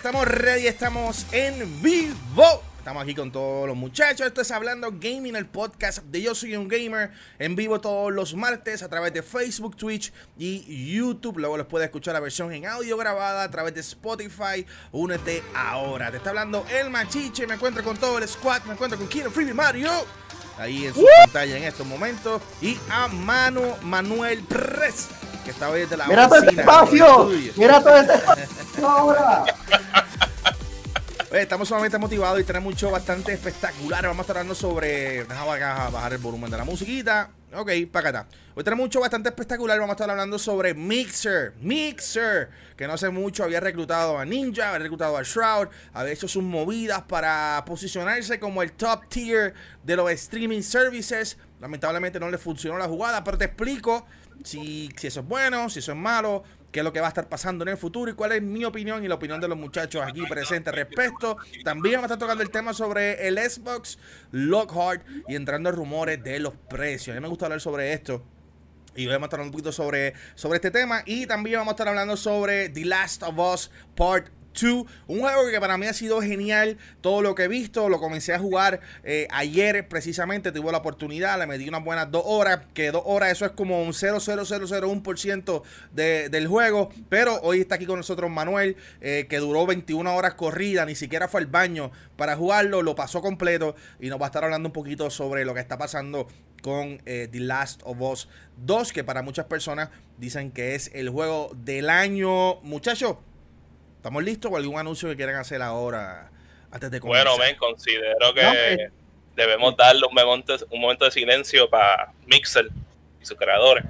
estamos ready, estamos en vivo. Estamos aquí con todos los muchachos. Esto es Hablando Gaming, el podcast de Yo Soy un Gamer. En vivo todos los martes a través de Facebook, Twitch y YouTube. Luego les puedes escuchar la versión en audio grabada a través de Spotify. Únete ahora. Te está hablando el Machiche. Me encuentro con todo el squad. Me encuentro con Kino Freebie Mario. Ahí en su pantalla en estos momentos. Y a Manu Manuel Press que hoy desde la Mira todo este espacio. Mira todo este ahora. Oye, estamos sumamente motivados y tenemos mucho bastante espectacular. Vamos a estar hablando sobre. Acá bajar el volumen de la musiquita. Ok, para acá Hoy tenemos mucho bastante espectacular. Vamos a estar hablando sobre Mixer. Mixer, que no hace mucho había reclutado a Ninja, había reclutado a Shroud, había hecho sus movidas para posicionarse como el top tier de los streaming services. Lamentablemente no le funcionó la jugada, pero te explico si, si eso es bueno, si eso es malo, qué es lo que va a estar pasando en el futuro y cuál es mi opinión y la opinión de los muchachos aquí presentes respecto. También vamos a estar tocando el tema sobre el Xbox Lockhart y entrando en rumores de los precios. A mí me gusta hablar sobre esto. Y vamos a estar un poquito sobre, sobre este tema. Y también vamos a estar hablando sobre The Last of Us Part 2. Un juego que para mí ha sido genial. Todo lo que he visto, lo comencé a jugar eh, ayer precisamente. Tuve la oportunidad, le metí unas buenas dos horas. Que dos horas, eso es como un 0,0001% de, del juego. Pero hoy está aquí con nosotros Manuel, eh, que duró 21 horas corrida. Ni siquiera fue al baño para jugarlo. Lo pasó completo. Y nos va a estar hablando un poquito sobre lo que está pasando con eh, The Last of Us 2. Que para muchas personas dicen que es el juego del año. Muchachos ¿Estamos listos o algún anuncio que quieran hacer ahora antes de comenzar? Bueno, ven, considero que eh. debemos darle un momento, un momento de silencio para Mixer y sus creadores.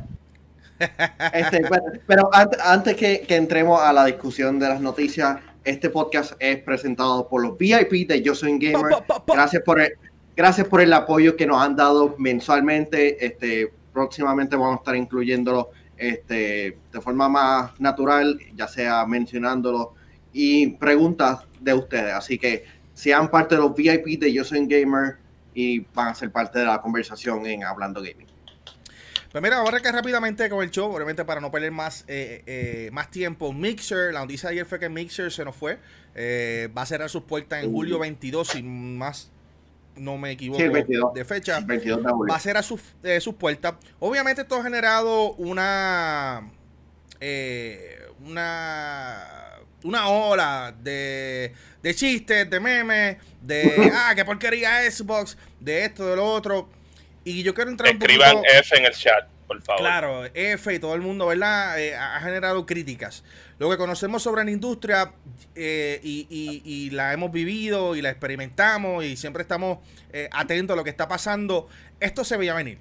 Este, pero, antes, que, entremos a la discusión de las noticias, este podcast es presentado por los VIP de Yo Soy Gamer. Gracias por el, gracias por el apoyo que nos han dado mensualmente. Este, próximamente vamos a estar incluyéndolo este, de forma más natural, ya sea mencionándolo y preguntas de ustedes. Así que sean parte de los VIP de Yo Soy Gamer y van a ser parte de la conversación en Hablando Gaming. Pues mira, vamos a arrancar rápidamente con el show, obviamente para no perder más, eh, eh, más tiempo. Mixer, la noticia de ayer fue que Mixer se nos fue. Eh, va a cerrar sus puertas en julio 22, si más no me equivoco de fecha. va a cerrar sus, sus puertas. Obviamente esto ha generado una... una una ola de, de chistes, de memes, de, ah, qué porquería Xbox, de esto, de lo otro. Y yo quiero entrar Escriban un F en el chat, por favor. Claro, F y todo el mundo, ¿verdad? Eh, ha generado críticas. Lo que conocemos sobre la industria eh, y, la hemos vivido y la experimentamos y siempre estamos eh, atentos a lo que está pasando, esto se veía venir.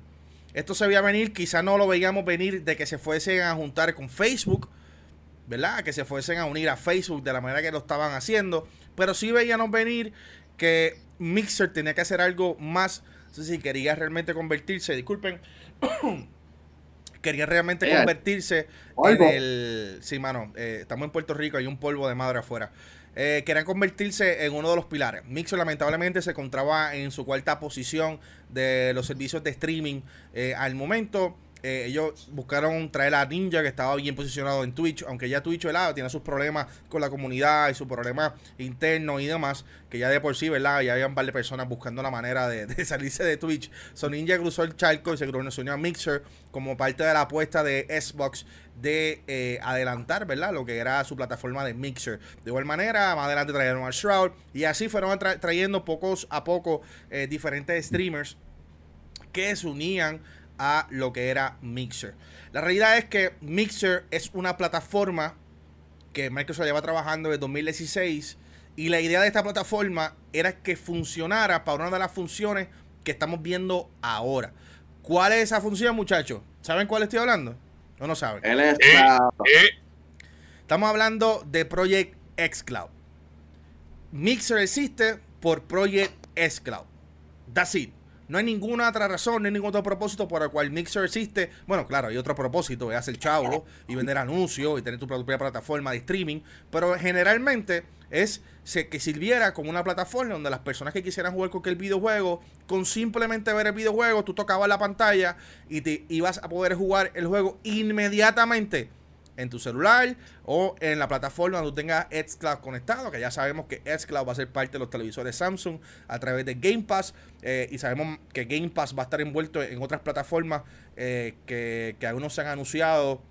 Esto se veía venir, quizá no lo veíamos venir de que se fuesen a juntar con Facebook ¿verdad? Que se fuesen a unir a Facebook de la manera que lo estaban haciendo. Pero sí veíamos venir que Mixer tenía que hacer algo más. No sé si quería realmente convertirse, disculpen. quería realmente convertirse en el. Sí, mano, eh, estamos en Puerto Rico, hay un polvo de madre afuera. Eh, querían convertirse en uno de los pilares. Mixer lamentablemente se encontraba en su cuarta posición de los servicios de streaming eh, al momento. Eh, ellos buscaron traer a Ninja, que estaba bien posicionado en Twitch, aunque ya Twitch ¿verdad? tiene sus problemas con la comunidad y sus problemas internos y demás, que ya de por sí, ¿verdad? Ya había un par de personas buscando la manera de, salirse de Twitch. So Ninja cruzó el charco y se unió a Mixer como parte de la apuesta de Xbox de eh, adelantar, ¿verdad? Lo que era su plataforma de Mixer. De igual manera, más adelante trajeron a Shroud y así fueron trayendo pocos a poco eh, diferentes streamers que se unían a lo que era Mixer. La realidad es que Mixer es una plataforma que Microsoft lleva trabajando desde 2016 y la idea de esta plataforma era que funcionara para una de las funciones que estamos viendo ahora. ¿Cuál es esa función, muchachos? ¿Saben cuál estoy hablando? ¿O no saben? Estamos hablando de Project xCloud. Mixer existe por Project xCloud. That's it. No hay ninguna otra razón, no hay ningún otro propósito por el cual Mixer existe. Bueno, claro, hay otro propósito, es hacer chavo y vender anuncios y tener tu propia plataforma de streaming. Pero generalmente es que sirviera como una plataforma donde las personas que quisieran jugar cualquier videojuego, con simplemente ver el videojuego, tú tocabas la pantalla y te ibas a poder jugar el juego inmediatamente en tu celular o en la plataforma donde tú tengas xCloud conectado, que ya sabemos que xCloud va a ser parte de los televisores Samsung a través de Game Pass eh, y sabemos que Game Pass va a estar envuelto en otras plataformas eh, que, que algunos se han anunciado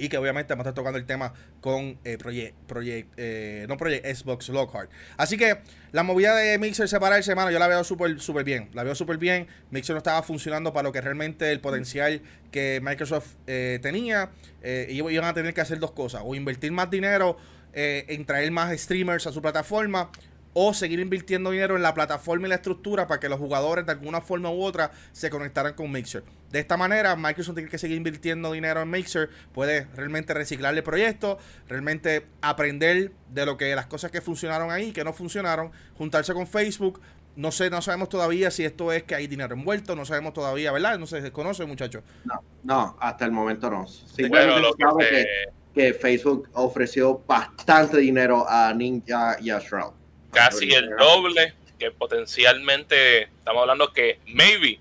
y que obviamente vamos a estar tocando el tema con eh, Project, eh, no Project Xbox Lockhart. Así que la movida de Mixer separarse, hermano, yo la veo súper súper bien. La veo súper bien. Mixer no estaba funcionando para lo que realmente el potencial que Microsoft eh, tenía. y iban a tener que hacer dos cosas. O invertir más dinero en traer más streamers a su plataforma o seguir invirtiendo dinero en la plataforma y la estructura para que los jugadores de alguna forma u otra se conectaran con Mixer. De esta manera, Microsoft tiene que seguir invirtiendo dinero en Mixer, puede realmente reciclar el proyecto, realmente aprender de lo que las cosas que funcionaron ahí, que no funcionaron, juntarse con Facebook. No sé, no sabemos todavía si esto es que hay dinero envuelto, no sabemos todavía, ¿verdad? No se desconoce, muchachos. No, no, hasta el momento no. Simplemente bueno, que, que Facebook ofreció bastante dinero a Ninja y a Shroud casi el doble que potencialmente estamos hablando que maybe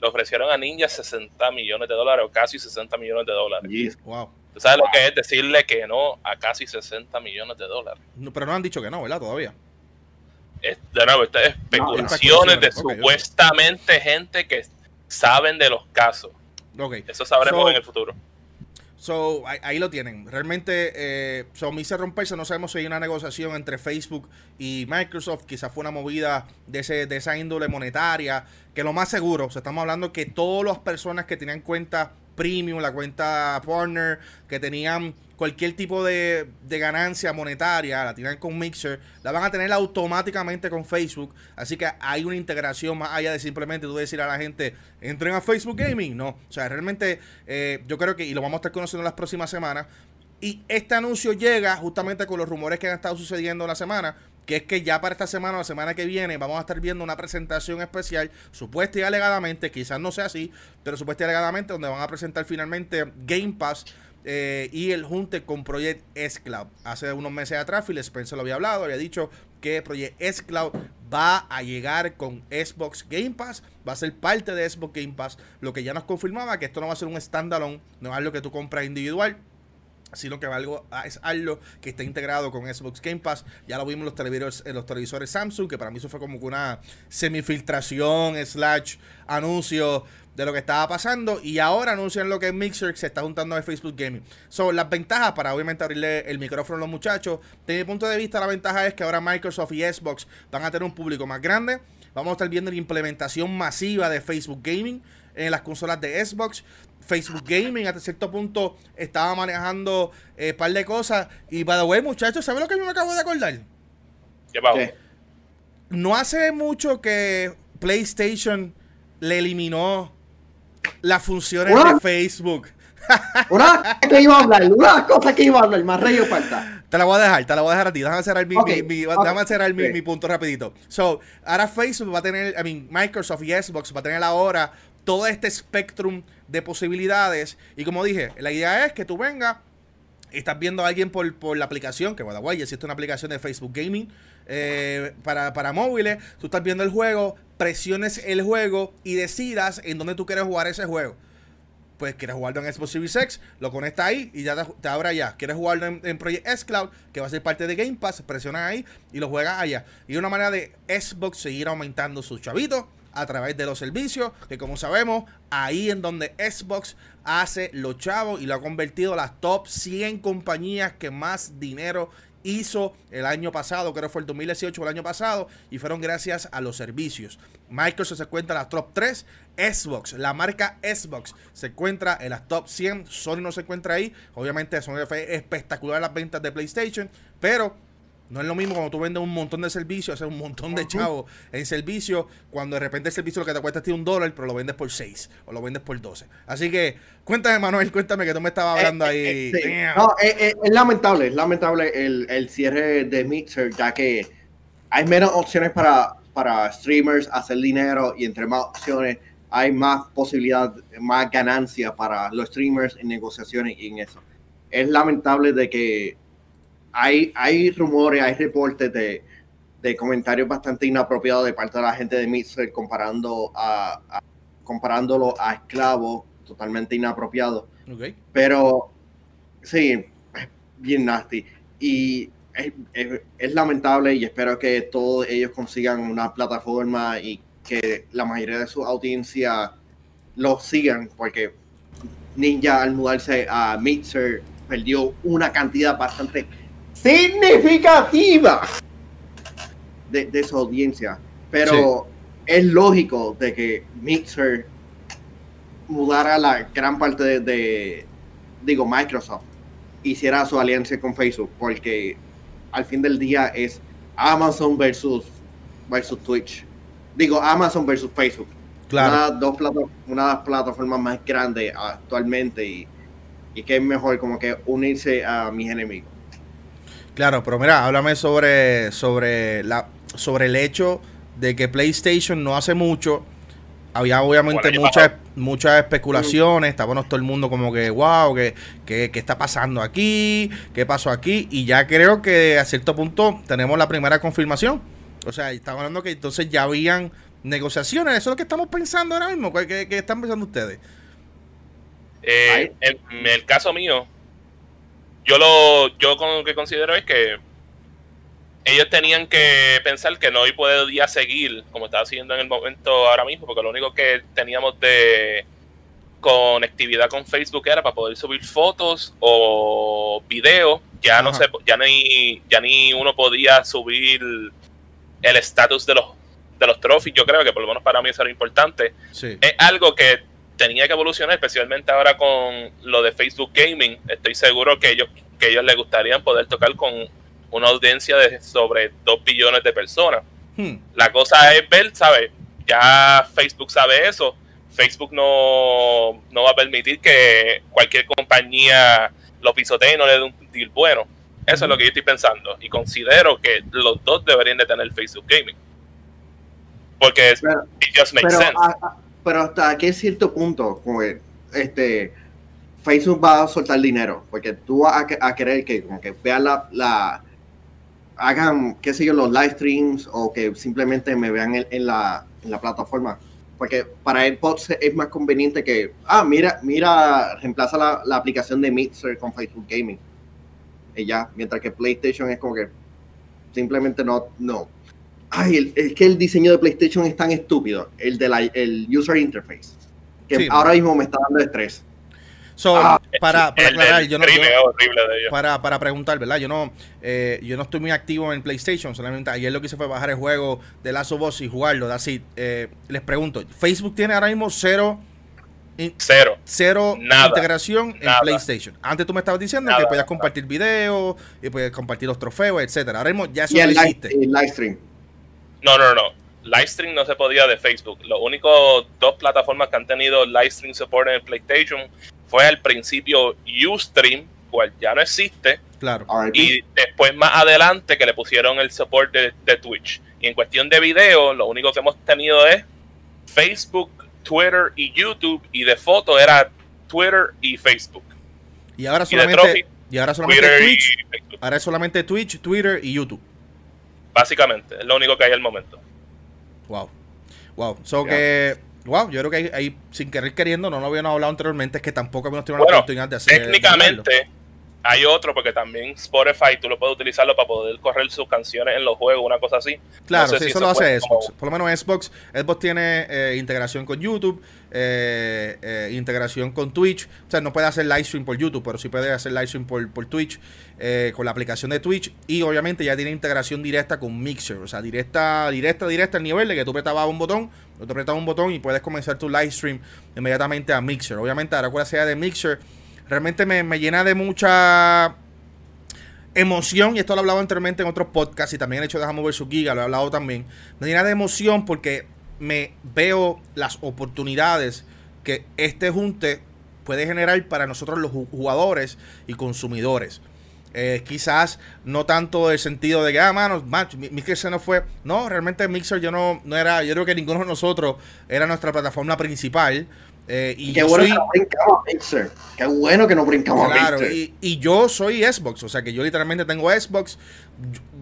le ofrecieron a Ninja 60 millones de dólares o casi 60 millones de dólares. Wow. ¿Tú sabes lo que es decirle que no a casi 60 millones de dólares? pero no han dicho que no, ¿verdad? Todavía. de nuevo, estas especulaciones de supuestamente gente que saben de los casos. Okay. Eso sabremos en el futuro. So, ahí, lo tienen. Realmente, eh, so, me hice romperse. No sabemos si hay una negociación entre Facebook y Microsoft. Quizás fue una movida de, ese, de esa índole monetaria. Que lo más seguro, estamos hablando que todas las personas que tenían cuenta premium, la cuenta partner, que tenían cualquier tipo de, ganancia monetaria, la tienen con Mixer, la van a tener automáticamente con Facebook. Así que hay una integración más allá de simplemente tú decir a la gente, entren a Facebook Gaming. No, o sea, realmente eh, yo creo que, y lo vamos a estar conociendo las próximas semanas, y este anuncio llega justamente con los rumores que han estado sucediendo en la semana, que es que ya para esta semana o la semana que viene vamos a estar viendo una presentación especial, supuesta y alegadamente, quizás no sea así, pero supuesta y alegadamente, donde van a presentar finalmente Game Pass eh, y el junte con Project S Cloud. Hace unos meses atrás, Phil Spencer lo había hablado, había dicho que Project S Cloud va a llegar con Xbox Game Pass, va a ser parte de Xbox Game Pass, lo que ya nos confirmaba que esto no va a ser un standalone, no es algo que tú compras individual, sino que algo, ah, es algo que está integrado con Xbox Game Pass. Ya lo vimos en los televisores, los televisores Samsung, que para mí eso fue como una semifiltración, slash anuncio de lo que estaba pasando. Y ahora anuncian lo que Mixer se está juntando a Facebook Gaming. Son las ventajas para obviamente abrirle el micrófono a los muchachos. Desde mi punto de vista, la ventaja es que ahora Microsoft y Xbox van a tener un público más grande. Vamos a estar viendo la implementación masiva de Facebook Gaming en las consolas de Xbox. Facebook Gaming hasta cierto punto estaba manejando un eh, par de cosas. Y by the way, muchachos, ¿saben lo que yo me acabo de acordar? ¿Qué No hace mucho que PlayStation le eliminó las funciones de Facebook. una que iba a hablar, una cosa que iba a hablar, más rey falta. Te la voy a dejar, te la voy a dejar a ti. Déjame cerrar mi, déjame cerrar mi, punto rapidito. So, ahora Facebook va a tener, I mean, Microsoft y Xbox va a tener ahora todo este spectrum de posibilidades. Y como dije, la idea es que tú vengas, estás viendo a alguien por, por la aplicación, que ya existe una aplicación de Facebook Gaming eh, para, para móviles, tú estás viendo el juego, presiones el juego y decidas en dónde tú quieres jugar ese juego. Pues quieres jugarlo en Xbox Series X, lo conectas ahí y ya te, abre allá. Quieres jugarlo en, Project S Cloud, que va a ser parte de Game Pass, presionas ahí y lo juegas allá. Y una manera de Xbox seguir aumentando sus chavitos a través de los servicios, que como sabemos, ahí en donde Xbox hace los chavos y lo ha convertido a las top 100 compañías que más dinero hizo el año pasado, creo que fue el 2018 o el año pasado, y fueron gracias a los servicios. Microsoft se encuentra en las top 3, Xbox, la marca Xbox se encuentra en las top 100, Sony no se encuentra ahí, obviamente Sony fue espectacular las ventas de PlayStation, pero no es lo mismo cuando tú vendes un montón de servicios, haces un montón de chavos en servicio, cuando de repente el servicio lo que te cuesta es un dólar, pero lo vendes por 6 o lo vendes por 12. Así que cuéntame, Manuel, cuéntame que tú me estabas eh, hablando ahí. Eh, eh, no, es lamentable, es lamentable el, cierre de Mixer, ya que hay menos opciones para, para streamers hacer dinero y entre más opciones hay más posibilidad, más ganancia para los streamers en negociaciones y en eso. Es lamentable de que hay, hay rumores, hay reportes de, comentarios bastante inapropiados de parte de la gente de Mixer comparando a, comparándolo a esclavos totalmente inapropiados. Pero Sí, es bien nasty. Y es, lamentable y espero que todos ellos consigan una plataforma y que la mayoría de su audiencia lo sigan, porque Ninja al mudarse a Mixer perdió una cantidad bastante significativa de, su audiencia. Pero es lógico de que Mixer mudara la gran parte de, digo, Microsoft hiciera su alianza con Facebook, porque al fin del día es Amazon versus, versus Twitch. Digo, Amazon versus Facebook. Claro. Una, dos una de las plataformas más grandes actualmente y, y que es mejor como que unirse a mis enemigos. Claro, pero mira, háblame sobre, sobre, la, sobre el hecho de que PlayStation no hace mucho había obviamente muchas muchas especulaciones, estábamos todo el mundo como que, wow, ¿qué, qué, está pasando aquí? ¿Qué pasó aquí? Y ya creo que a cierto punto tenemos la primera confirmación. O sea, estamos hablando que entonces ya habían negociaciones, eso es lo que estamos pensando ahora mismo, ¿qué, están pensando ustedes? Eh, en, el caso mío, yo lo yo con lo que considero es que ellos tenían que pensar que no podía seguir como estaba haciendo en el momento ahora mismo, porque lo único que teníamos de conectividad con Facebook era para poder subir fotos o videos. Ya no sé, ya ni, ya ni uno podía subir el estatus de los de los trophies. Yo creo que por lo menos para mí eso era importante. Es algo que tenía que evolucionar, especialmente ahora con lo de Facebook Gaming. Estoy seguro que ellos que ellos les gustaría poder tocar con una audiencia de sobre 2 billones de personas. Hmm. La cosa es ver, ¿sabes? Ya Facebook sabe eso. Facebook no, no va a permitir que cualquier compañía lo pisotee y no le dé un deal bueno. Eso es lo que yo estoy pensando. Y considero que los dos deberían de tener Facebook Gaming. Porque pero, it just makes sense. Pero hasta qué cierto punto, como este, Facebook va a soltar dinero. Porque tú vas a, querer que, vean la hagan, qué sé yo, los live streams o que simplemente me vean en, la, en la, plataforma. Porque para AirPods es más conveniente que, ah, mira, mira, reemplaza la, la aplicación de Mixer con Facebook Gaming. Y ya, mientras que PlayStation es como que simplemente no, no. Ay, es que el diseño de PlayStation es tan estúpido, el de la, el user interface, que ahora mismo me está dando estrés. Ah, para, para aclarar, yo no. para, para preguntar, ¿verdad? Yo no, eh, yo no estoy muy activo en PlayStation. Solamente ayer lo que hice fue bajar el juego de Last of Us y jugarlo. Así, eh, les pregunto: ¿Facebook tiene ahora mismo cero? cero. Cero integración en PlayStation. Antes tú me estabas diciendo que podías compartir videos y podías compartir los trofeos, etcétera. Ahora mismo ya eso no existe. El live stream. No, no, no. Livestream no se podía de Facebook. Los únicos dos plataformas que han tenido livestream support en el PlayStation fue al principio Ustream, cual ya no existe. Claro. Y después más adelante que le pusieron el support de, Twitch. Y en cuestión de video, lo único que hemos tenido es Facebook, Twitter y YouTube. Y de foto era Twitter y Facebook. Y ahora solamente, y, ahora solamente Twitch. Ahora es solamente Twitch, Twitter y YouTube. Básicamente, es lo único que hay al momento. Wow. Wow. So que Wow, yo creo que ahí, sin querer queriendo, no lo habíamos hablado anteriormente, es que tampoco habíamos tenido la oportunidad de hacer. Técnicamente, hay otro, porque también Spotify tú lo puedes utilizarlo para poder correr sus canciones en los juegos, una cosa así. Claro, sí, eso, lo hace Xbox. Por lo menos Xbox. Xbox tiene eh, integración con YouTube, eh, eh, integración con Twitch. O sea, no puede hacer live stream por YouTube, pero sí puede hacer live stream por, por Twitch, con la aplicación de Twitch. Y obviamente ya tiene integración directa con Mixer. O sea, directa, directa, directa al nivel de que tú apretabas un botón, tú apretabas un botón y puedes comenzar tu live stream inmediatamente a Mixer. Obviamente, ahora cuál sea de Mixer realmente me, llena de mucha emoción, y esto lo he hablado anteriormente en otros podcasts y también he hecho de Mover su Giga, lo he hablado también. Me llena de emoción porque me veo las oportunidades que este junte puede generar para nosotros los jugadores y consumidores. Eh, quizás no tanto el sentido de que, ah, mano, Mixer se nos fue. No, realmente Mixer yo no, no era, yo creo que ninguno de nosotros era nuestra plataforma principal. Eh, y Qué bueno que no brincamos a Mixer. Qué bueno que no brincamos a Mixer. Y, y, yo soy Xbox, o sea que yo literalmente tengo Xbox.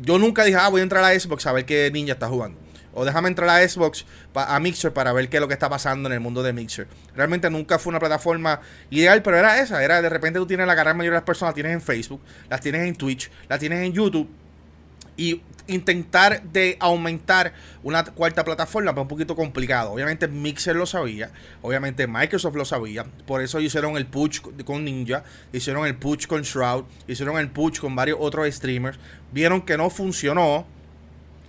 Yo, nunca dije, ah, voy a entrar a Xbox a ver qué ninja está jugando. O déjame entrar a Xbox, a Mixer para ver qué es lo que está pasando en el mundo de Mixer. Realmente nunca fue una plataforma ideal, pero era esa, era de repente tú tienes la gran mayoría de las personas, las tienes en Facebook, las tienes en Twitch, las tienes en YouTube y intentar de aumentar una cuarta plataforma pues un poquito complicado. Obviamente Mixer lo sabía, obviamente Microsoft lo sabía, por eso hicieron el push con Ninja, hicieron el push con Shroud, hicieron el push con varios otros streamers, vieron que no funcionó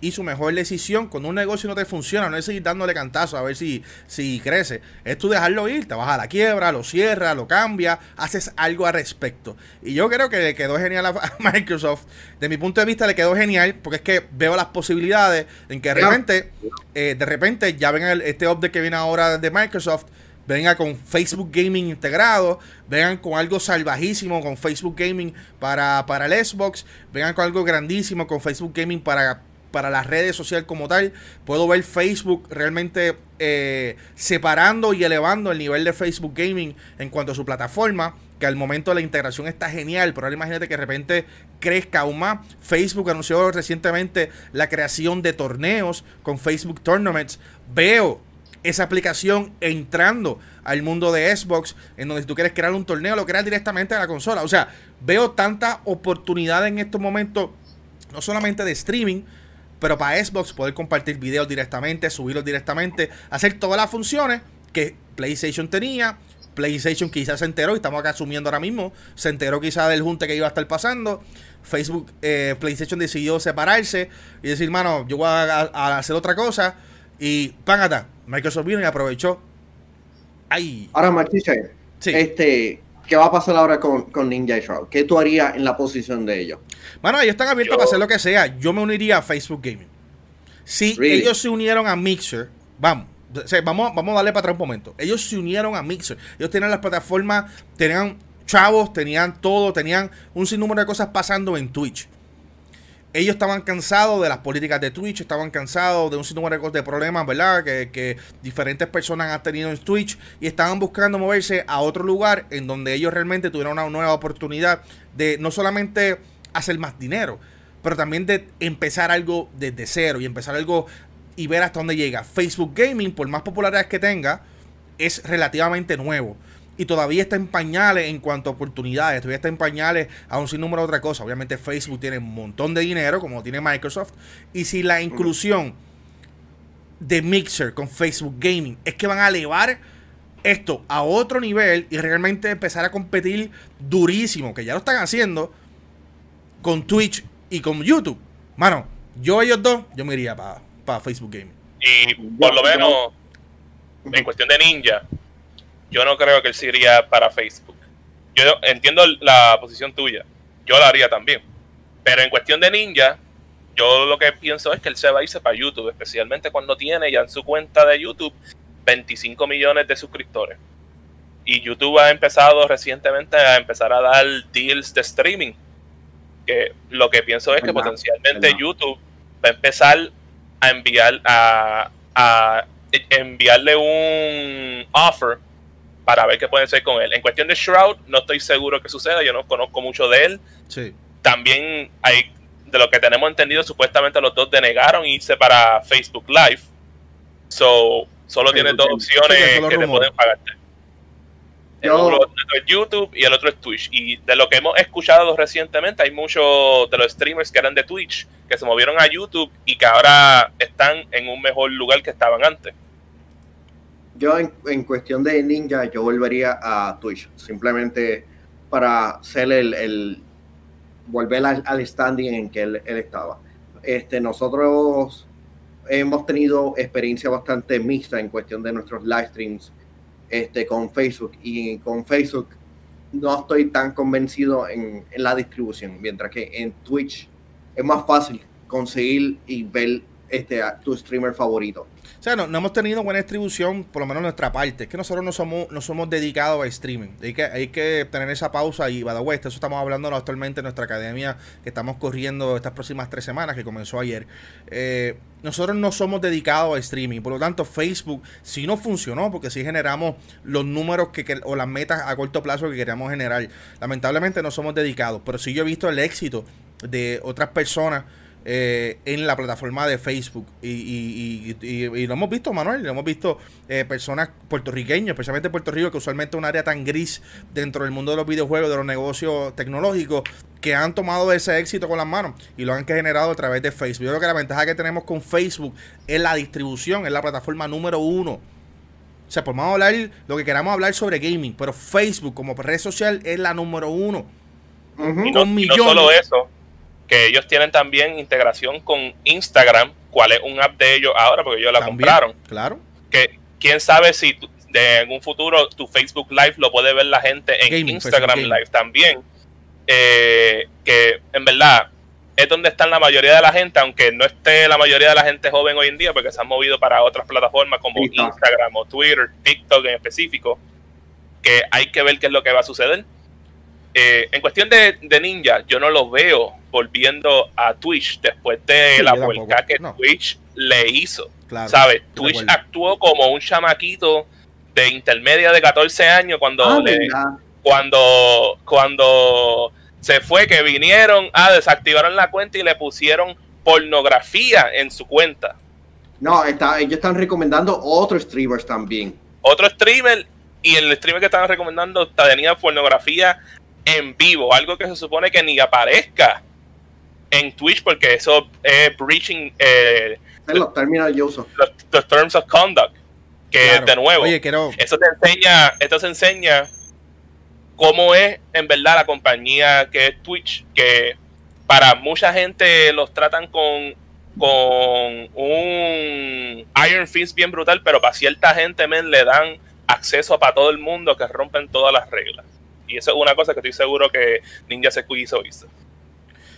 y su mejor decisión cuando un negocio no te funciona no es seguir dándole cantazo a ver si, si crece. Es tú dejarlo ir, te vas a la quiebra, lo cierras, lo cambias, haces algo al respecto. Y yo creo que le quedó genial a Microsoft. De mi punto de vista le quedó genial porque es que veo las posibilidades en que de repente, eh, de repente ya ven este update que viene ahora de Microsoft venga con Facebook Gaming integrado, vengan con algo salvajísimo con Facebook Gaming para, para el Xbox, vengan con algo grandísimo con Facebook Gaming para para las redes sociales como tal. Puedo ver Facebook realmente eh, separando y elevando el nivel de Facebook Gaming en cuanto a su plataforma. Que al momento la integración está genial, pero ahora imagínate que de repente crezca aún más. Facebook anunció recientemente la creación de torneos con Facebook Tournaments. Veo esa aplicación entrando al mundo de Xbox, en donde si tú quieres crear un torneo, lo creas directamente a la consola. O sea, veo tanta oportunidad en estos momentos, no solamente de streaming, pero para Xbox poder compartir videos directamente, subirlos directamente, hacer todas las funciones que PlayStation tenía. PlayStation quizás se enteró, y estamos acá asumiendo ahora mismo, se enteró quizás del junte que iba a estar pasando. Facebook, eh, PlayStation decidió separarse y decir, mano, yo voy a, hacer otra cosa. Y págata, Microsoft vino y aprovechó. Ay. Ahora, Martiche, sí. este, ¿qué va a pasar ahora con, con Ninja Shroud? ¿Qué tú harías en la posición de ellos? Bueno, ellos están abiertos para hacer lo que sea. Yo me uniría a Facebook Gaming. Si ellos se unieron a Mixer, vamos, vamos, vamos a darle para atrás un momento. Ellos se unieron a Mixer. Ellos tenían las plataformas, tenían chavos, tenían todo, tenían un sinnúmero de cosas pasando en Twitch. Ellos estaban cansados de las políticas de Twitch, estaban cansados de un sinnúmero de problemas, ¿verdad? Que, que diferentes personas han tenido en Twitch y estaban buscando moverse a otro lugar en donde ellos realmente tuvieran una nueva oportunidad de no solamente hacer más dinero, pero también de empezar algo desde cero y empezar algo y ver hasta dónde llega. Facebook Gaming, por más popularidad que tenga, es relativamente nuevo. Y todavía está en pañales en cuanto a oportunidades. Todavía está en pañales a un sinnúmero de otra cosa. Obviamente Facebook tiene un montón de dinero, como tiene Microsoft. Y si la inclusión de Mixer con Facebook Gaming es que van a elevar esto a otro nivel y realmente empezar a competir durísimo, que ya lo están haciendo, con Twitch y con YouTube. Mano, yo ellos dos, yo me iría para Facebook Gaming. Y por lo menos, en cuestión de Ninja, yo no creo que él se iría para Facebook. Yo entiendo la posición tuya. Yo la haría también. Pero en cuestión de Ninja, yo lo que pienso es que él se va a irse para YouTube, especialmente cuando tiene ya en su cuenta de YouTube 25 millones de suscriptores. Y YouTube ha empezado recientemente a empezar a dar deals de streaming que lo que pienso es que potencialmente YouTube va a empezar a enviar a, enviarle un offer para ver qué puede ser con él. En cuestión de Shroud, no estoy seguro que suceda, yo no conozco mucho de él. También hay, de lo que tenemos entendido, supuestamente los dos denegaron irse para Facebook Live. So, solo tiene dos opciones que te pueden pagarte. Uno es YouTube y el otro es Twitch. Y de lo que hemos escuchado recientemente, hay muchos de los streamers que eran de Twitch que se movieron a YouTube y que ahora están en un mejor lugar que estaban antes. Yo, en, cuestión de Ninja, yo volvería a Twitch, simplemente para ser el, volver al, standing en que él, él, estaba. Este, nosotros hemos tenido experiencia bastante mixta en cuestión de nuestros live streams este, con Facebook y con Facebook no estoy tan convencido en, en, la distribución, mientras que en Twitch es más fácil conseguir y ver este, tu streamer favorito. O sea, no, hemos tenido buena distribución, por lo menos nuestra parte. Es que nosotros no somos, no somos dedicados a streaming. Hay que, hay que tener esa pausa y, way, eso estamos hablando actualmente en nuestra academia que estamos corriendo estas próximas tres semanas, que comenzó ayer. Eh, nosotros no somos dedicados a streaming. Por lo tanto, Facebook sí no funcionó porque sí generamos los números que, o las metas a corto plazo que queríamos generar. Lamentablemente no somos dedicados, pero sí yo he visto el éxito de otras personas eh, en la plataforma de Facebook. Y, lo hemos visto, Manuel, lo hemos visto eh, personas puertorriqueños, especialmente en Puerto Rico, que usualmente es un área tan gris dentro del mundo de los videojuegos, de los negocios tecnológicos, que han tomado ese éxito con las manos y lo han generado a través de Facebook. Yo creo que la ventaja que tenemos con Facebook es la distribución, es la plataforma número uno. O sea, podemos hablar lo que queramos hablar sobre gaming, pero Facebook como red social es la número uno. y no solo eso, que ellos tienen también integración con Instagram, cuál es un app de ellos ahora, porque ellos la compraron. Claro. Que quién sabe si de algún futuro tu Facebook Live lo puede ver la gente en Instagram Live también. Eh, que en verdad es donde están la mayoría de la gente, aunque no esté la mayoría de la gente joven hoy en día, porque se han movido para otras plataformas como Instagram o Twitter, TikTok en específico, que hay que ver qué es lo que va a suceder. Eh, en cuestión de, Ninja, yo no los veo volviendo a Twitch después de la vuelta que Twitch le hizo. ¿Sabes? Twitch actuó como un chamaquito de intermedia de 14 años cuando ah, le, cuando cuando se fue que vinieron a ah, desactivaron la cuenta y le pusieron pornografía en su cuenta. No, está, ellos están recomendando otros streamers también. Otro streamer y el streamer que estaban recomendando tenía pornografía en vivo, algo que se supone que ni aparezca en Twitch porque eso es breaching eh, los términos Los, terms of conduct. Que de nuevo, eso te enseña, esto se enseña cómo es en verdad la compañía que es Twitch, que para mucha gente los tratan con, con un Iron Fist bien brutal, pero para cierta gente men, le dan acceso para todo el mundo que rompen todas las reglas. Y eso es una cosa que estoy seguro que Ninja se hizo. hizo.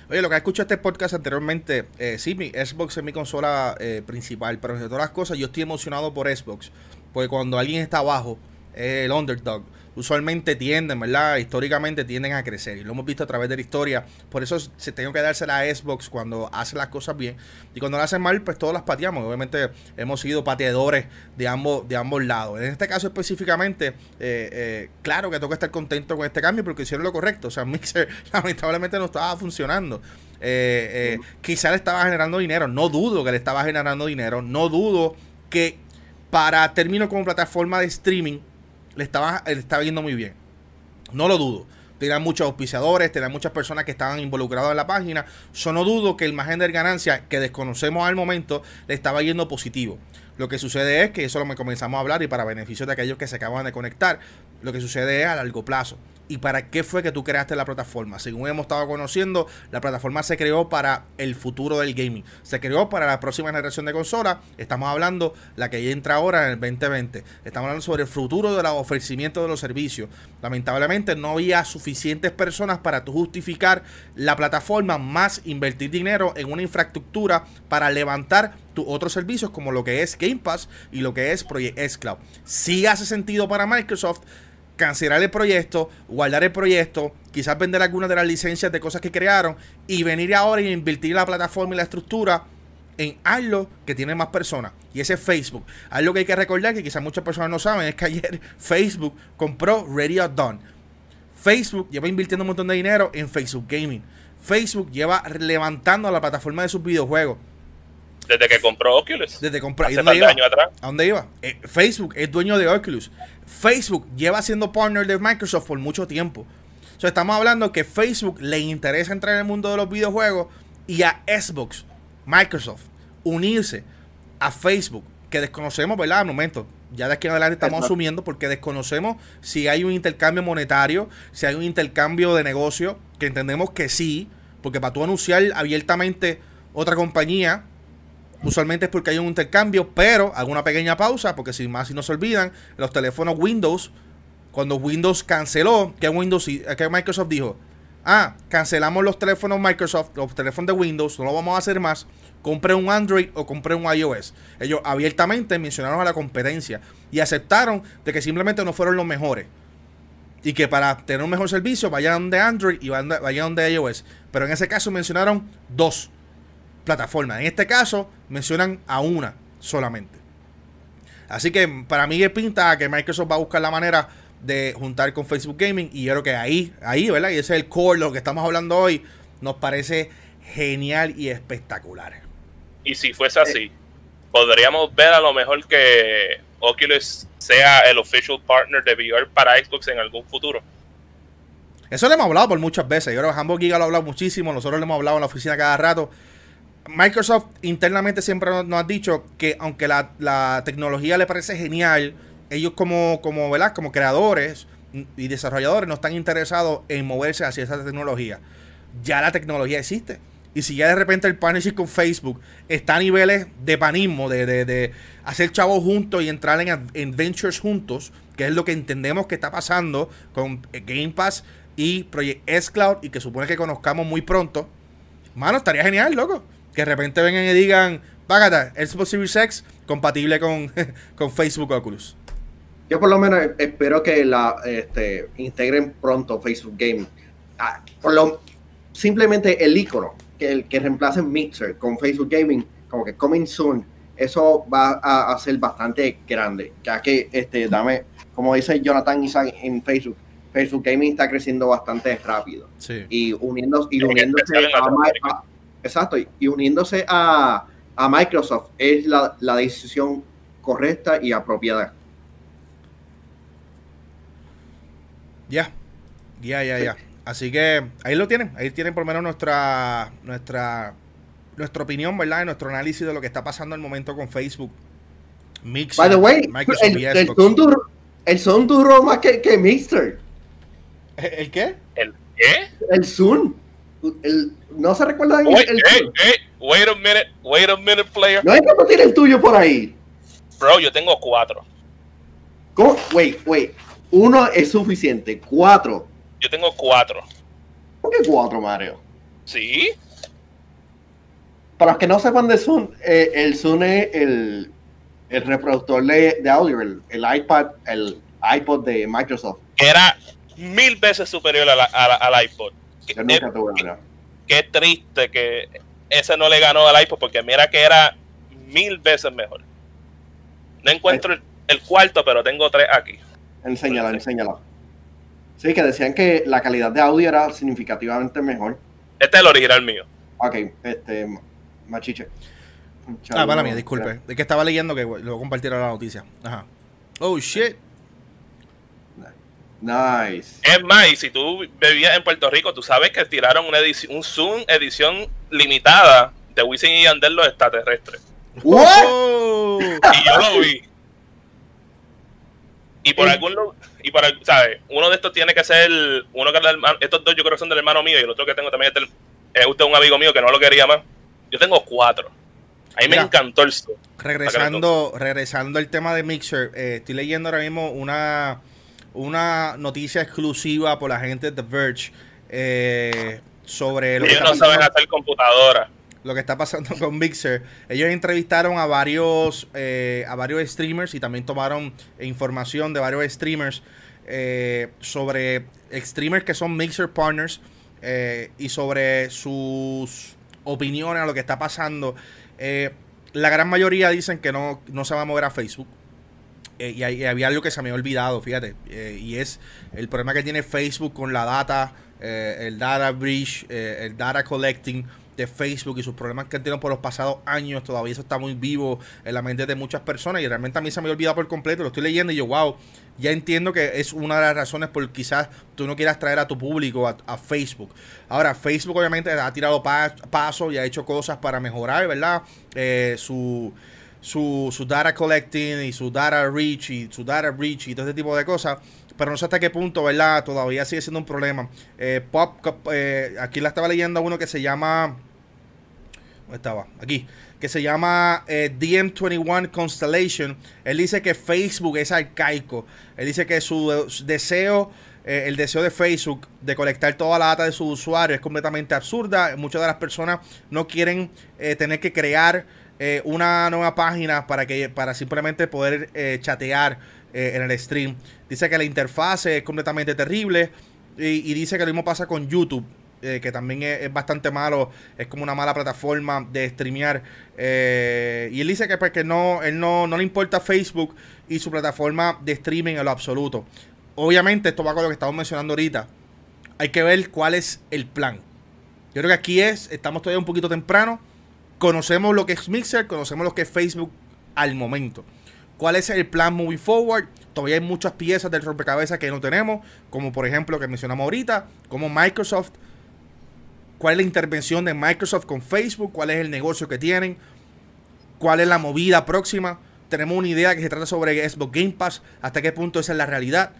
Oye, lo que escuchado este podcast anteriormente, eh, sí, mi Xbox es mi consola eh, principal, pero de todas las cosas yo estoy emocionado por Xbox, porque cuando alguien está abajo, el underdog, usualmente tienden, ¿verdad? Históricamente tienden a crecer. Y lo hemos visto a través de la historia. Por eso se tengo que darse la Xbox cuando hace las cosas bien. Y cuando lo hacen mal, pues todos las pateamos. Obviamente hemos sido pateadores de ambos, de ambos lados. En este caso específicamente, eh, eh, claro que tengo que estar contento con este cambio porque hicieron lo correcto. O sea, Mixer lamentablemente no estaba funcionando. Eh, quizá le estaba generando dinero. No dudo que le estaba generando dinero. No dudo que para términos como plataforma de streaming le estaba, le estaba yendo muy bien. No lo dudo. Tenían muchos auspiciadores, tenían muchas personas que estaban involucradas en la página. Yo no dudo que el margen de ganancia que desconocemos al momento le estaba yendo positivo. Lo que sucede es que eso lo me comenzamos a hablar y para beneficio de aquellos que se acaban de conectar, lo que sucede es a largo plazo y para qué fue que tú creaste la plataforma. Según hemos estado conociendo, la plataforma se creó para el futuro del gaming. Se creó para la próxima generación de consolas. Estamos hablando la que ya entra ahora en el 2020. Estamos hablando sobre el futuro del ofrecimiento de los servicios. Lamentablemente no había suficientes personas para justificar la plataforma más invertir dinero en una infraestructura para levantar tus otros servicios como lo que es Game Pass y lo que es Project S Cloud. Sí hace sentido para Microsoft cancelar el proyecto, guardar el proyecto, quizás vender algunas de las licencias de cosas que crearon y venir ahora y invertir la plataforma y la estructura en algo que tiene más personas. Y ese es Facebook. Algo que hay que recordar que quizás muchas personas no saben es que ayer Facebook compró Radio Done. Facebook lleva invirtiendo un montón de dinero en Facebook Gaming. Facebook lleva levantando la plataforma de sus videojuegos. Desde que compró Oculus. Desde comprar. ¿A dónde iba? Atrás. ¿A dónde iba? Eh, Facebook es dueño de Oculus. Facebook lleva siendo partner de Microsoft por mucho tiempo. So, estamos hablando que Facebook le interesa entrar en el mundo de los videojuegos y a Xbox, Microsoft, unirse a Facebook, que desconocemos, ¿verdad? Al momento. Ya de aquí en adelante estamos asumiendo porque desconocemos si hay un intercambio monetario, si hay un intercambio de negocio, que entendemos que sí, porque para tú anunciar abiertamente otra compañía, Usualmente es porque hay un intercambio, pero hago una pequeña pausa porque si más si no se olvidan, los teléfonos Windows, cuando Windows canceló, que Windows que Microsoft dijo, ah, cancelamos los teléfonos Microsoft, los teléfonos de Windows, no lo vamos a hacer más, compré un Android o compré un iOS. Ellos abiertamente mencionaron a la competencia y aceptaron de que simplemente no fueron los mejores. Y que para tener un mejor servicio vayan de Android y vayan de iOS. Pero en ese caso mencionaron dos plataformas. En este caso, mencionan a una solamente. Así que para mí es pinta que Microsoft va a buscar la manera de juntar con Facebook Gaming. Y yo creo que ahí, ahí, ¿verdad? Y ese es el core lo que estamos hablando hoy. Nos parece genial y espectacular. Y si fuese así, podríamos ver a lo mejor que Oculus sea el official partner de VR para Xbox en algún futuro. Eso lo hemos hablado por muchas veces. Yo creo que Hamburg Giga lo ha hablado muchísimo. Nosotros lo hemos hablado en la oficina cada rato. Microsoft internamente siempre nos, ha dicho que aunque la, tecnología le parece genial, ellos como, como, ¿verdad? como creadores y desarrolladores no están interesados en moverse hacia esa tecnología. Ya la tecnología existe. Y si ya de repente el partnership con Facebook está a niveles de panismo, de, hacer chavos juntos y entrar en, en, ventures juntos, que es lo que entendemos que está pasando con Game Pass y Project S Cloud y que supone que conozcamos muy pronto, mano, estaría genial, loco. Que de repente vengan y digan, págata, Xbox Series X compatible con, con Facebook Oculus. Yo por lo menos espero que la este, integren pronto Facebook Gaming. Ah, por lo simplemente el icono que, que reemplace Mixer con Facebook Gaming, como que coming soon, eso va a, ser bastante grande. Ya que este, dame, como dice Jonathan Isaac en Facebook, Facebook Gaming está creciendo bastante rápido. Y, uniendo, y uniéndose a, exacto, y uniéndose a, Microsoft es la, decisión correcta y apropiada. Ya, ya, ya, ya. Así que ahí lo tienen, ahí tienen por lo menos nuestra, nuestra, nuestra opinión, ¿verdad? Y nuestro análisis de lo que está pasando en el momento con Facebook. Mixer, By the way, Microsoft el, el, son duró, el son duró más que, que Mixer. ¿El qué? ¿El qué? El Zoom. El, no se recuerda el, wait, hey, hey, wait a minute, wait a minute, player. No hay que tiene el tuyo por ahí. Bro, yo tengo cuatro. ¿Cómo? Wait, wait. Uno es suficiente. Cuatro. Yo tengo cuatro. ¿Por qué cuatro, Mario? Sí. Para los que no sepan de Zoom, eh, el Zoom es el, el reproductor de, de audio, el, el, iPad, el iPod de Microsoft. Era mil veces superior al iPod. Qué, triste que ese no le ganó al iPod porque mira que era mil veces mejor. No encuentro el, cuarto, pero tengo tres aquí. Enséñala, enséñala. Sí, que decían que la calidad de audio era significativamente mejor. Este es el original mío. Ok, este, machiche. ah, para mí, disculpe. De que estaba leyendo que luego compartieron la noticia. Ajá. Oh, shit. Nice. Es más, y si tú vivías en Puerto Rico, tú sabes que tiraron una edición, un Zoom edición limitada de Wisin y Yandel los extraterrestres. ¿What? Y yo lo vi. Y por algún y para, ¿sabes? Uno de estos tiene que ser uno que estos dos yo creo que son del hermano mío y el otro que tengo también es, del, es usted un amigo mío que no lo quería más. Yo tengo cuatro. A mí me encantó el Zoom. Regresando, regresando al tema de Mixer, eh, estoy leyendo ahora mismo una una noticia exclusiva por la gente de The Verge eh, sobre lo que no saben hacer computadora. Lo que está pasando con Mixer. Ellos entrevistaron a varios, eh, a varios streamers y también tomaron información de varios streamers eh, sobre streamers que son Mixer Partners y sobre sus opiniones a lo que está pasando. la gran mayoría dicen que no, no se va a mover a Facebook. Eh, y, había algo que se me había olvidado, fíjate, eh, y es el problema que tiene Facebook con la data, eh, el data breach, el data collecting de Facebook y sus problemas que han tenido por los pasados años, todavía eso está muy vivo en la mente de muchas personas y realmente a mí se me había olvidado por completo, lo estoy leyendo y yo, wow, ya entiendo que es una de las razones por quizás tú no quieras traer a tu público a, Facebook. Ahora, Facebook obviamente ha tirado pasos y ha hecho cosas para mejorar, ¿verdad? su su, su data collecting y su data reach y su data breach y todo ese tipo de cosas. Pero no sé hasta qué punto, ¿verdad? Todavía sigue siendo un problema. Eh, Pop, eh, aquí la estaba leyendo uno que se llama. ¿Dónde estaba? Aquí. Que se llama eh, DM21 Constellation. Él dice que Facebook es arcaico. Él dice que su, deseo. el deseo de Facebook de colectar toda la data de sus usuarios es completamente absurda. Muchas de las personas no quieren tener que crear eh, una nueva página para que para simplemente poder eh, chatear eh, en el stream. Dice que la interfase es completamente terrible y, dice que lo mismo pasa con YouTube. que también es, bastante malo, es como una mala plataforma de streamear. y él dice que, pues, no, él no, no le importa Facebook y su plataforma de streaming en lo absoluto. Obviamente, esto va con lo que estamos mencionando ahorita. Hay que ver cuál es el plan. Yo creo que aquí es, estamos todavía un poquito temprano. Conocemos lo que es Mixer, conocemos lo que es Facebook al momento. ¿Cuál es el plan moving forward? Todavía hay muchas piezas del rompecabezas que no tenemos, como por ejemplo que mencionamos ahorita, como Microsoft, cuál es la intervención de Microsoft con Facebook, cuál es el negocio que tienen, cuál es la movida próxima. Tenemos una idea que se trata sobre Xbox Game Pass, hasta qué punto esa es la realidad,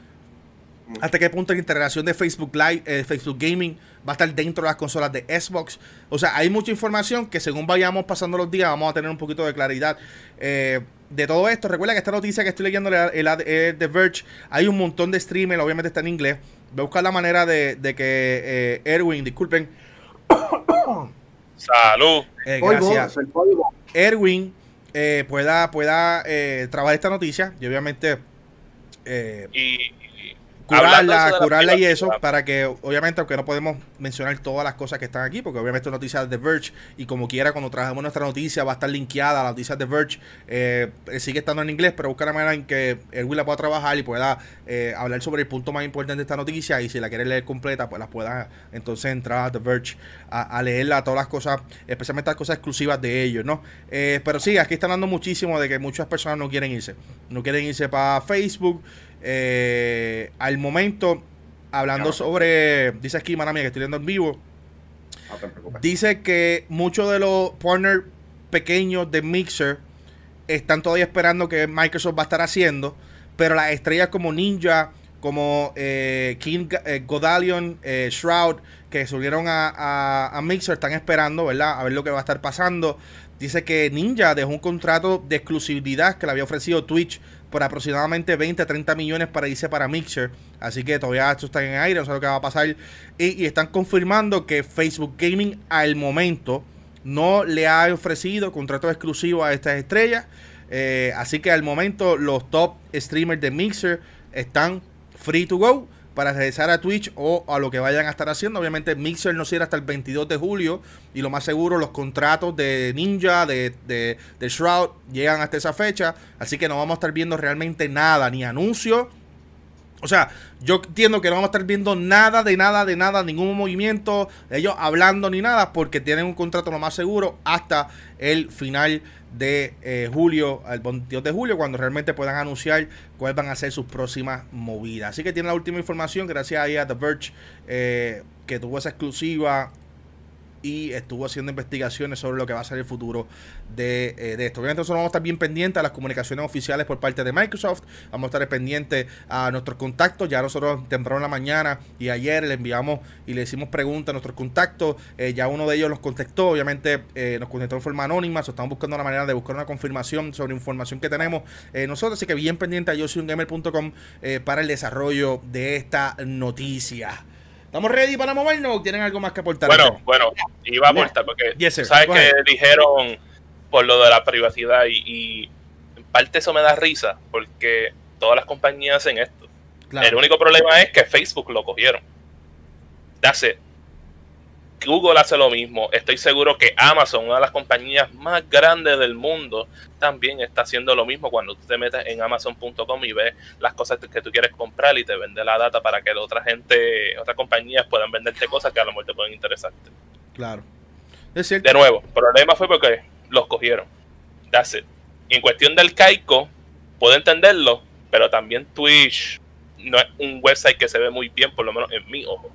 hasta qué punto la integración de Facebook Live, eh, Facebook Gaming va a estar dentro de las consolas de Xbox. O sea, hay mucha información que según vayamos pasando los días vamos a tener un poquito de claridad. Eh, de todo esto, recuerda que esta noticia que estoy leyendo el, el, The Verge, hay un montón de streamers, obviamente está en inglés. Voy a buscar la manera de, que eh, Erwin, disculpen. Salud. Eh, gracias. Erwin eh, pueda, pueda trabajar esta noticia y obviamente... y, curarla, curarla y eso, para que, obviamente, aunque no podemos mencionar todas las cosas que están aquí, porque obviamente es noticia de Verge, y como quiera, cuando trabajemos nuestra noticia, va a estar linkeada a la noticia de Verge. Eh, sigue estando en inglés, pero busca la manera en que Will la pueda trabajar y pueda eh, hablar sobre el punto más importante de esta noticia. Y si la quiere leer completa, pues la pueda entonces entrar a The Verge a, leerla, todas las cosas, especialmente las cosas exclusivas de ellos, ¿no? Eh, pero sí, aquí están dando muchísimo de que muchas personas no quieren irse. No quieren irse para Facebook. Eh, al momento, hablando sobre, dice aquí, mía, que estoy viendo en vivo, dice que muchos de los partners pequeños de Mixer están todavía esperando que Microsoft va a estar haciendo, pero las estrellas como Ninja, como eh, King eh, Godalion, Shroud, que se unieron a, a, Mixer, están esperando, ¿verdad? A ver lo que va a estar pasando. Dice que Ninja dejó un contrato de exclusividad que le había ofrecido Twitch por aproximadamente 20 a 30 millones para irse para Mixer. Así que todavía esto está en aire, no sé lo que va a pasar. Y, están confirmando que Facebook Gaming al momento no le ha ofrecido contrato exclusivo a estas estrellas. Eh, así que al momento los top streamers de Mixer están free to go para regresar a Twitch o a lo que vayan a estar haciendo. Obviamente Mixer no cierra hasta el 22 de julio y lo más seguro los contratos de Ninja, de, de, Shroud llegan hasta esa fecha. Así que no vamos a estar viendo realmente nada, ni anuncios. O sea, yo entiendo que no vamos a estar viendo nada, de nada, de nada, ningún movimiento, ellos hablando ni nada, porque tienen un contrato lo más seguro hasta el final de eh, julio, al 22 de julio, cuando realmente puedan anunciar cuáles van a ser sus próximas movidas. Así que tiene la última información, gracias a The Verge, eh, que tuvo esa exclusiva y estuvo haciendo investigaciones sobre lo que va a ser el futuro de, eh, esto. Obviamente nosotros vamos a estar bien pendientes a las comunicaciones oficiales por parte de Microsoft, vamos a estar pendientes a nuestros contactos, ya nosotros temprano en la mañana y ayer le enviamos y le hicimos preguntas a nuestros contactos, eh, ya uno de ellos nos contestó, obviamente eh, nos contestó de forma anónima, estamos buscando la manera de buscar una confirmación sobre información que tenemos nosotros, así que bien pendiente a yo soy para el desarrollo de esta noticia. ¿Estamos ready para movernos o tienen algo más que aportar? Bueno, bueno, iba a aportar porque sabes que dijeron por lo de la privacidad y, en parte eso me da risa porque todas las compañías hacen esto. El único problema es que Facebook lo cogieron. Hace Google hace lo mismo. Estoy seguro que Amazon, una de las compañías más grandes del mundo, también está haciendo lo mismo cuando tú te metes en amazon.com y ves las cosas que tú quieres comprar y te vende la data para que otra gente, otras compañías puedan venderte cosas que a lo mejor te pueden interesarte. Claro. De nuevo, el problema fue porque los cogieron. That's it. Y en cuestión del Kaiko, puedo entenderlo, pero también Twitch no es un website que se ve muy bien, por lo menos en mi ojo.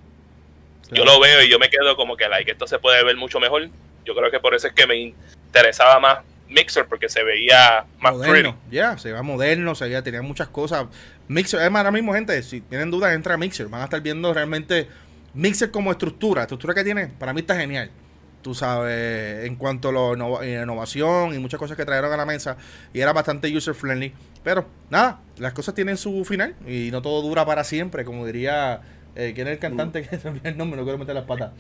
Yo lo veo y yo me quedo como que like, esto se puede ver mucho mejor. Yo creo que por eso es que me interesaba más Mixer porque se veía más moderno. Ya, se veía moderno, se veía, tenía muchas cosas. Mixer, además ahora mismo, gente, si tienen dudas, entra a Mixer. Van a estar viendo realmente Mixer como estructura. estructura que tiene, para mí está genial. Tú sabes, en cuanto a la innovación y muchas cosas que trajeron a la mesa. Y era bastante user friendly. Pero nada, las cosas tienen su final y no todo dura para siempre, como diría eh, ¿Quién es el cantante que se el nombre? No quiero meter las patas.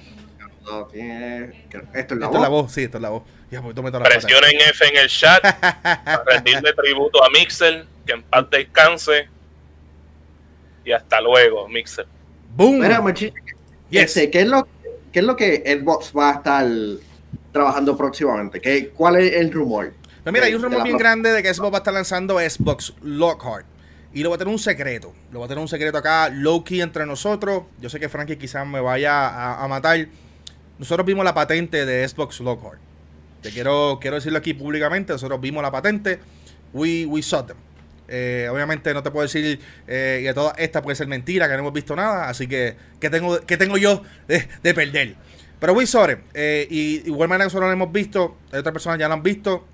Esto es la, voz? la voz. Sí, esto es la voz. Ya, pues, Presionen F en el chat para rendirle tributo a Mixer, que en paz descanse. Y hasta luego, Mixer. ¡Boom! Mira, este, ¿qué, es lo, ¿qué es lo que Xbox va a estar trabajando próximamente? ¿Qué, ¿Cuál es el rumor? Pues mira, hay un rumor bien grande de que Xbox va a estar lanzando Xbox Lockhart. Y lo voy a tener un secreto. Lo voy a tener un secreto acá, low key entre nosotros. Yo sé que Frankie quizás me vaya a, matar. nosotros vimos la patente de Xbox Lockhart. Te quiero, quiero decirlo aquí públicamente, nosotros vimos la patente, we, we saw them. Eh, obviamente no te puedo decir eh, que toda esta puede ser mentira, que no hemos visto nada, así que ¿qué tengo, qué tengo yo de, perder? Pero we saw them. Eh, y igual manera nosotros lo hemos visto, otras personas ya lo han visto,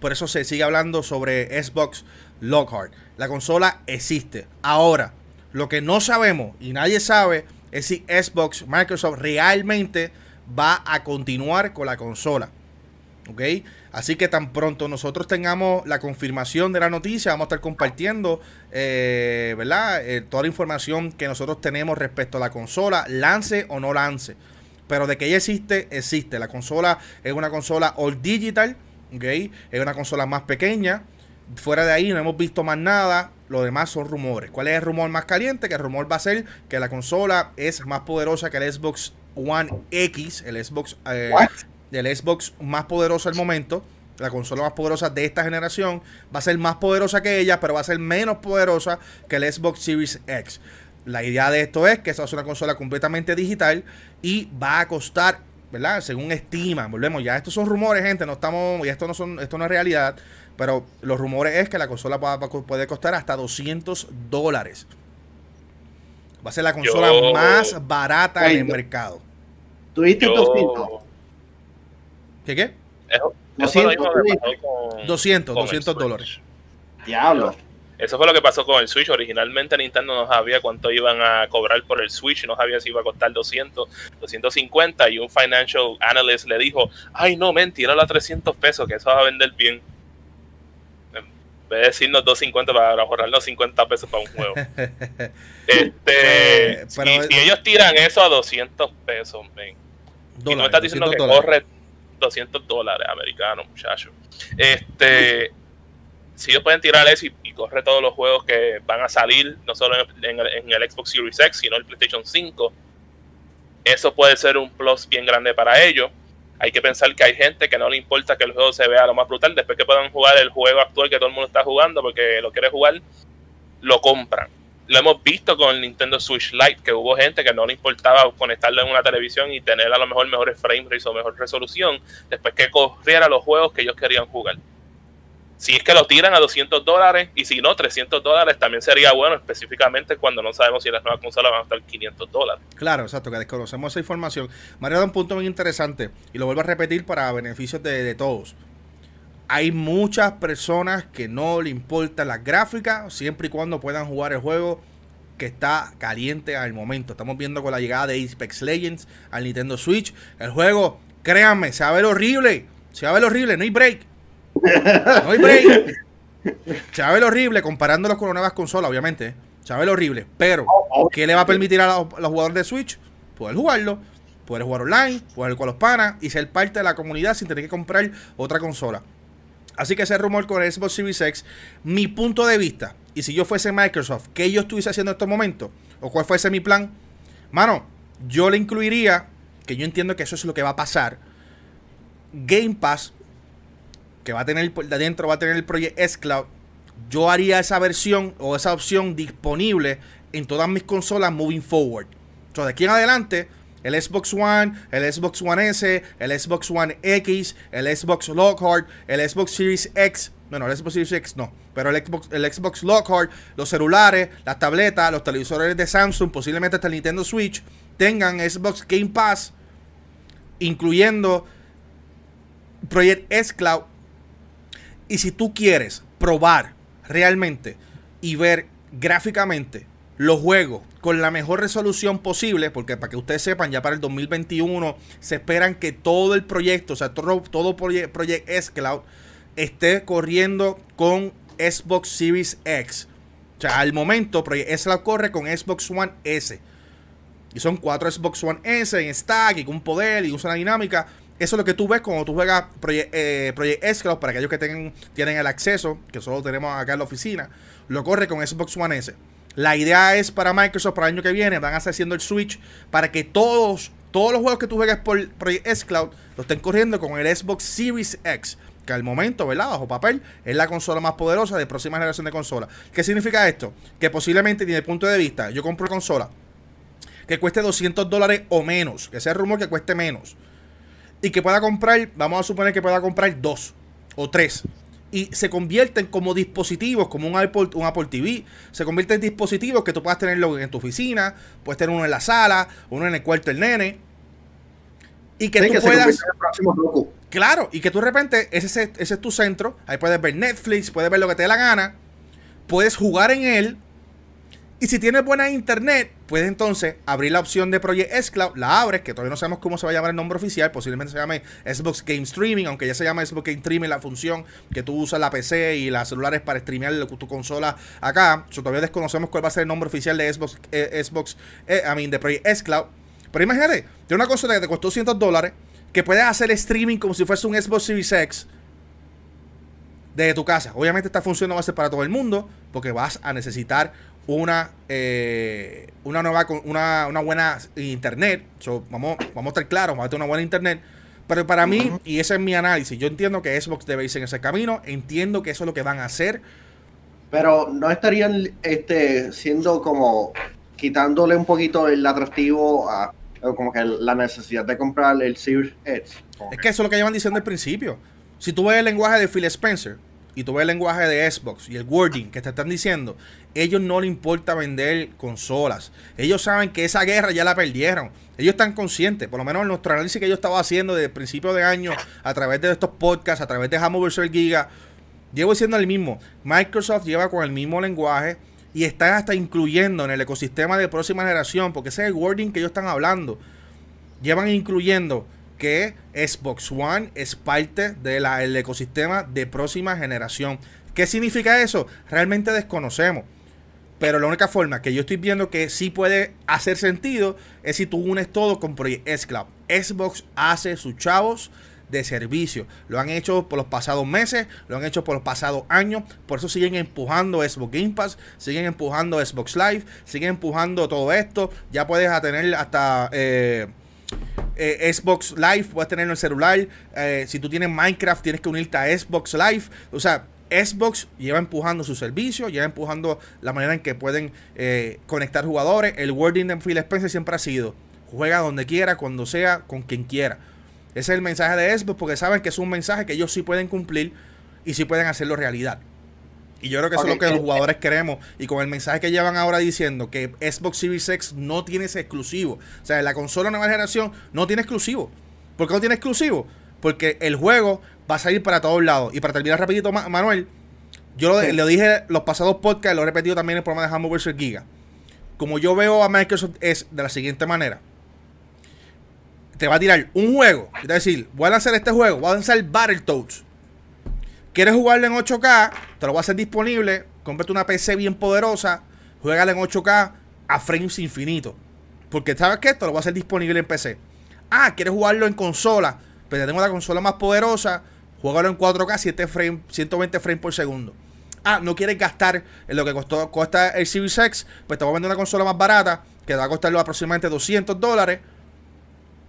por eso se sigue hablando sobre Xbox Lockhart. La consola existe. Ahora, lo que no sabemos y nadie sabe es si Xbox, Microsoft realmente va a continuar con la consola. ¿Ok? Así que tan pronto nosotros tengamos la confirmación de la noticia, vamos a estar compartiendo, eh, ¿verdad? Eh, toda la información que nosotros tenemos respecto a la consola, lance o no lance. Pero de que ella existe, existe. La consola es una consola all digital, ¿ok? Es una consola más pequeña. Fuera de ahí no hemos visto más nada. Lo demás son rumores. ¿Cuál es el rumor más caliente? Que el rumor va a ser que la consola es más poderosa que el Xbox One X, el Xbox, eh, el Xbox más poderoso al momento. La consola más poderosa de esta generación va a ser más poderosa que ella, pero va a ser menos poderosa que el Xbox Series X. La idea de esto es que esta va a ser una consola completamente digital y va a costar, ¿verdad? Según estima, volvemos, ya estos son rumores, gente, no estamos, y esto no son, esto no es realidad, pero los rumores es que la consola puede costar hasta 200 dólares. Va a ser la consola más barata en el mercado. ¿Tuviste 200? ¿Qué qué? 200, 200, 200 dólares. Diablo. Eso fue lo que pasó con el Switch. Originalmente Nintendo no sabía cuánto iban a cobrar por el Switch, no sabía si iba a costar 200, 250 y un financial analyst le dijo, ay no, mentira, a 300 pesos, que eso va a vender bien. En vez de decirnos 250 para ahorrarnos 50 pesos para un juego. este, pues, si, ellos tiran eso a 200 pesos, ven. y no estás diciendo que corre 200 dólares americanos, muchachos. Este, si ellos pueden tirar eso y, corre todos los juegos que van a salir, no solo en, el, Xbox Series X, sino en el PlayStation 5, eso puede ser un plus bien grande para ellos. Hay que pensar que hay gente que no le importa que el juego se vea lo más brutal, después que puedan jugar el juego actual que todo el mundo está jugando porque lo quiere jugar, lo compran lo hemos visto con el Nintendo Switch Lite, que hubo gente que no le importaba conectarlo en una televisión y tener a lo mejor mejores frame rates o mejor resolución, después que corriera los juegos que ellos querían jugar. Si es que lo tiran a 200 dólares y si no, 300 dólares también sería bueno, específicamente cuando no sabemos si las nuevas consolas van a estar 500 dólares. Claro, exacto, que desconocemos esa información. Mario da un punto muy interesante y lo vuelvo a repetir para beneficios de, todos hay muchas personas que no le importa la gráfica, siempre y cuando puedan jugar el juego que está caliente al momento. Estamos viendo con la llegada de Apex Legends al Nintendo Switch. El juego, créanme, se va a ver horrible. Se va a ver horrible, no hay break. No hay a ver horrible comparándolo con nuevas consolas, obviamente. A ver horrible. Pero, ¿qué le va a permitir a los, jugadores de Switch? Poder jugarlo, poder jugar online, poder jugar con los panas y ser parte de la comunidad sin tener que comprar otra consola. Así que ese rumor con el Xbox Series X, mi punto de vista, y si yo fuese Microsoft, ¿qué yo estuviese haciendo en estos momentos? ¿O cuál fuese mi plan? Mano, yo le incluiría, que yo entiendo que eso es lo que va a pasar, Game Pass, que va a tener, de adentro va a tener el Project S Cloud, yo haría esa versión o esa opción disponible en todas mis consolas moving forward. Entonces, de aquí en adelante, el Xbox One, el Xbox One S, el Xbox One X, el Xbox Lockhart, el Xbox Series X. Bueno, el Xbox Series X no, pero el Xbox, el Xbox Lockhart, los celulares, las tabletas, los televisores de Samsung, posiblemente hasta el Nintendo Switch, tengan Xbox Game Pass, incluyendo Project S Cloud. Y si tú quieres probar realmente y ver gráficamente los juegos con la mejor resolución posible, porque para que ustedes sepan, ya para el 2021 se esperan que todo el proyecto, o sea, todo, todo Project, S Cloud esté corriendo con Xbox Series X. O sea, al momento Project S Cloud corre con Xbox One S. Y son cuatro Xbox One S en stack y con poder y usa una dinámica. Eso es lo que tú ves cuando tú juegas Project, eh, Project S Cloud para aquellos que tengan, tienen el acceso, que solo tenemos acá en la oficina. Lo corre con Xbox One S. La idea es para Microsoft para el año que viene, van a estar haciendo el switch para que todos, todos los juegos que tú juegues por Project S Cloud lo estén corriendo con el Xbox Series X. Que al momento, ¿verdad? Bajo papel, es la consola más poderosa de próxima generación de consola. ¿Qué significa esto? Que posiblemente, desde el punto de vista, yo compro consola, que cueste 200 dólares o menos, que sea el rumor que cueste menos. Y que pueda comprar, vamos a suponer que pueda comprar dos o tres. Y se convierten como dispositivos, como un Apple, un Apple TV. Se convierten en dispositivos que tú puedas tenerlo en tu oficina, puedes tener uno en la sala, uno en el cuarto del nene. Y que tú puedas. Claro, y que tú de repente, ese, ese es tu centro. Ahí puedes ver Netflix, puedes ver lo que te dé la gana. Puedes jugar en él y si tienes buena internet, puedes entonces abrir la opción de Project Cloud, la abres, que todavía no sabemos cómo se va a llamar el nombre oficial, posiblemente se llame Xbox Game Streaming, aunque ya se llama Xbox Game Streaming la función que tú usas la PC y las celulares para streamear tu consola acá. todavía desconocemos cuál va a ser el nombre oficial de Xbox, eh, Xbox eh, de Project S Cloud. Pero imagínate, tiene una consola que te costó 200 dólares, que puedes hacer streaming como si fuese un Xbox Series X desde tu casa. Obviamente esta función no va a ser para todo el mundo, porque vas a necesitar una, eh, una nueva una, una, buena internet. vamos, vamos a estar claros, vamos a tener una buena internet. Pero para mí, y ese es mi análisis, yo entiendo que Xbox debe irse en ese camino, entiendo que eso es lo que van a hacer. Pero no estarían este, siendo como quitándole un poquito el atractivo a como que la necesidad de comprar el Series X. Es que eso es lo que llevan diciendo al principio. Si tú ves el lenguaje de Phil Spencer, y tú ves el lenguaje de Xbox y el wording que te están diciendo, ellos no les importa vender consolas. Ellos saben que esa guerra ya la perdieron. Ellos están conscientes, por lo menos en nuestro análisis que yo estaba haciendo desde el principio de año, a través de estos podcasts, a través de Hammer vs. Giga, llevo diciendo el mismo. Microsoft lleva con el mismo lenguaje y están hasta incluyendo en el ecosistema de próxima generación, porque ese es el wording que ellos están hablando. Llevan incluyendo que Xbox One es parte del ecosistema de próxima generación. ¿Qué significa eso? Realmente desconocemos. Pero la única forma que yo estoy viendo que sí puede hacer sentido es si tú unes todo con Project S Cloud. Xbox hace sus chavos de servicio. Lo han hecho por los pasados meses, lo han hecho por los pasados años. Por eso siguen empujando Xbox Game Pass, siguen empujando Xbox Live, siguen empujando todo esto. Ya puedes tener hasta eh, eh, Xbox Live, puedes tenerlo en el celular. Eh, si tú tienes Minecraft, tienes que unirte a Xbox Live. O sea, Xbox lleva empujando su servicio, lleva empujando la manera en que pueden eh, conectar jugadores. El wording de Phil Spencer siempre ha sido: juega donde quiera, cuando sea, con quien quiera. Ese es el mensaje de Xbox porque saben que es un mensaje que ellos sí pueden cumplir y sí pueden hacerlo realidad. Y yo creo que eso es lo que los jugadores queremos. Y con el mensaje que llevan ahora diciendo que Xbox Series X no tiene ese exclusivo. O sea, la consola nueva generación no tiene exclusivo. ¿Por qué no tiene exclusivo? Porque el juego va a salir para todos lados. Y para terminar rapidito, Manuel, yo lo, le dije los pasados podcasts, lo he repetido también en el programa de Hammer vs. Giga. Como yo veo a Microsoft es de la siguiente manera. Te va a tirar un juego. Es decir, voy a lanzar este juego, voy a lanzar Battletoads ¿Quieres jugarlo en 8K? Te lo voy a hacer disponible. Cómprate una PC bien poderosa. Juégalo en 8K a frames infinitos. Porque sabes que esto lo voy a hacer disponible en PC. Ah, ¿quieres jugarlo en consola? Pues tengo la consola más poderosa. Juégalo en 4K, 7 frames, 120 frames por segundo. Ah, no quieres gastar en lo que costó, cuesta el Series X. Pues te voy a vender una consola más barata. Que te va a costar aproximadamente 200 dólares.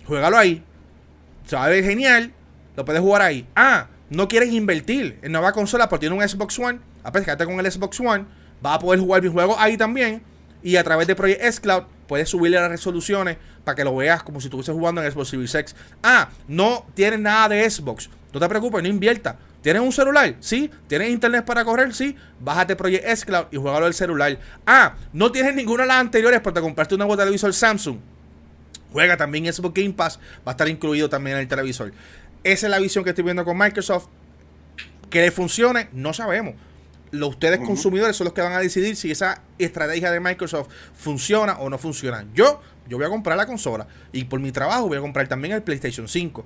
Juégalo ahí. Se va a ver genial. Lo puedes jugar ahí. Ah, no quieres invertir en nueva consola porque tiene un Xbox One, a pesar con el Xbox One, va a poder jugar mis juegos ahí también. Y a través de Project S Cloud puedes subirle las resoluciones para que lo veas como si estuvieses jugando en Xbox Series X. Ah, no tienes nada de Xbox. No te preocupes, no invierta. ¿Tienes un celular? Sí. ¿Tienes internet para correr? Sí. Bájate Project S Cloud y juégalo al celular. Ah, no tienes ninguna de las anteriores porque te compraste un nuevo televisor Samsung. Juega también Xbox Game Pass. Va a estar incluido también en el televisor. Esa es la visión que estoy viendo con Microsoft. Que le funcione, no sabemos. Los ustedes consumidores son los que van a decidir si esa estrategia de Microsoft funciona o no funciona. Yo, yo voy a comprar la consola y por mi trabajo voy a comprar también el PlayStation 5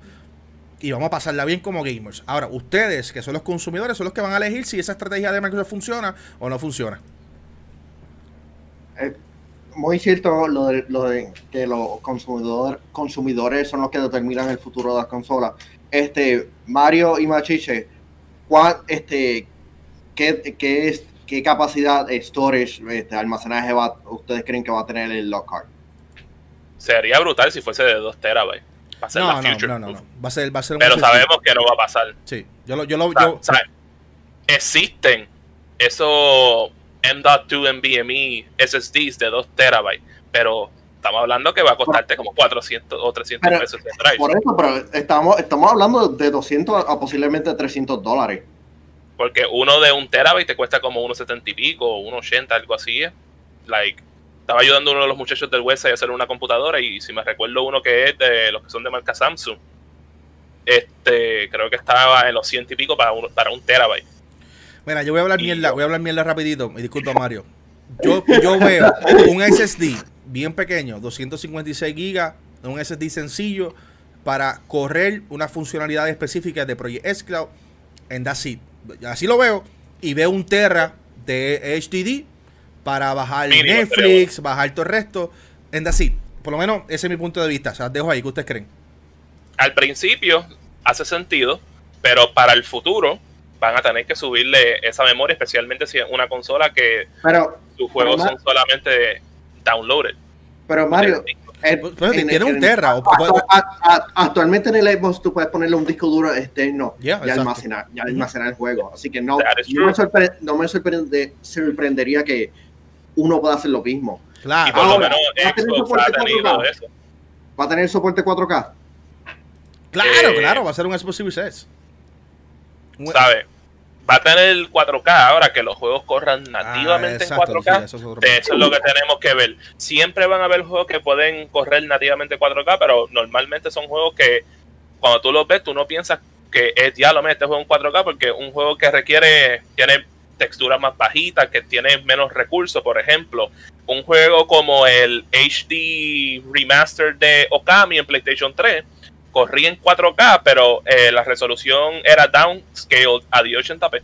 y vamos a pasarla bien como gamers. Ahora, ustedes, que son los consumidores, son los que van a elegir si esa estrategia de Microsoft funciona o no funciona. Eh, muy cierto lo de, lo de que los consumidor, consumidores son los que determinan el futuro de las consolas este, Mario y Machiche, ¿cuál, este, qué, qué, es, qué capacidad de storage, este, almacenaje va, ustedes creen que va a tener el Lockhart? Sería brutal si fuese de 2 terabytes. Va a ser no, no, no, no, Va a ser, va a ser Pero sabemos que no va a pasar. Sí, yo lo, yo lo, yo... existen esos M.2 NVMe SSDs de 2 terabytes, pero estamos hablando que va a costarte como 400 o 300 pesos de drive. Por eso, pero estamos, estamos hablando de 200 a posiblemente 300 dólares. Porque uno de un terabyte te cuesta como unos 70 y pico, unos 80, algo así. Like, estaba ayudando a uno de los muchachos del website a hacer una computadora y si me recuerdo uno que es de los que son de marca Samsung, este, creo que estaba en los 100 y pico para un, para un terabyte. Mira, yo voy a hablar mierda, voy a hablar mierda rapidito, me disculpa Mario. Yo, yo veo un SSD bien pequeño, 256 gigas, un SSD sencillo para correr una funcionalidad específica de Project S Cloud en Dasit. Así lo veo y veo un Terra de HDD para bajar Netflix, bajar todo el resto en Dasit. Por lo menos ese es mi punto de vista. O sea, dejo ahí, ¿qué ustedes creen? Al principio hace sentido, pero para el futuro van a tener que subirle esa memoria, especialmente si es una consola que pero, sus juegos son solamente downloaded. Pero Mario, tiene un Terra. actualmente en el Xbox tú puedes ponerle un disco duro externo y almacenar, almacenar el juego. Así que no, no me, sorprendería que uno pueda hacer lo mismo. Claro. ¿va, a tener soporte 4K? Eso. ¿Va a tener soporte 4K? Claro, eh, claro, va a ser un Xbox Series S. ¿Sabe? Va a tener 4K ahora que los juegos corran nativamente en 4K. eso, es lo que tenemos que ver. Siempre van a haber juegos que pueden correr nativamente en 4K, pero normalmente son juegos que cuando tú los ves, tú no piensas que es ya lo este juego en 4K, porque un juego que requiere, tiene texturas más bajitas, que tiene menos recursos, por ejemplo, un juego como el HD Remaster de Okami en PlayStation 3 corría en 4K, pero eh, la resolución era downscaled a 1080p.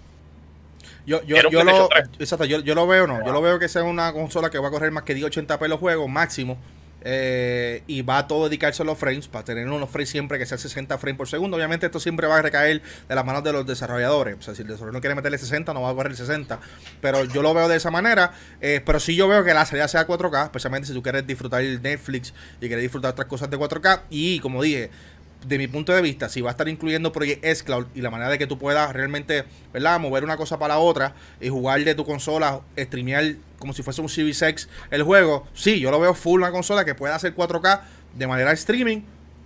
Yo, yo, yo lo, exacto, yo, yo, lo veo, no. Yo lo veo que sea una consola que va a correr más que 1080p los juegos, máximo. Eh, y va a todo dedicarse a los frames, para tener unos frames siempre que sea 60 frames por segundo. Obviamente, esto siempre va a recaer de las manos de los desarrolladores. O sea, si el desarrollador no quiere meterle 60, no va a correr 60. Pero yo lo veo de esa manera. Eh, pero sí, yo veo que la salida sea 4K, especialmente si tú quieres disfrutar Netflix y quieres disfrutar otras cosas de 4K. Y como dije, de mi punto de vista, si va a estar incluyendo Project S Cloud y la manera de que tú puedas realmente, ¿verdad? Mover una cosa para la otra y jugar de tu consola, streamear como si fuese un Series X el juego, sí, yo lo veo full una consola que pueda hacer 4K de manera streaming,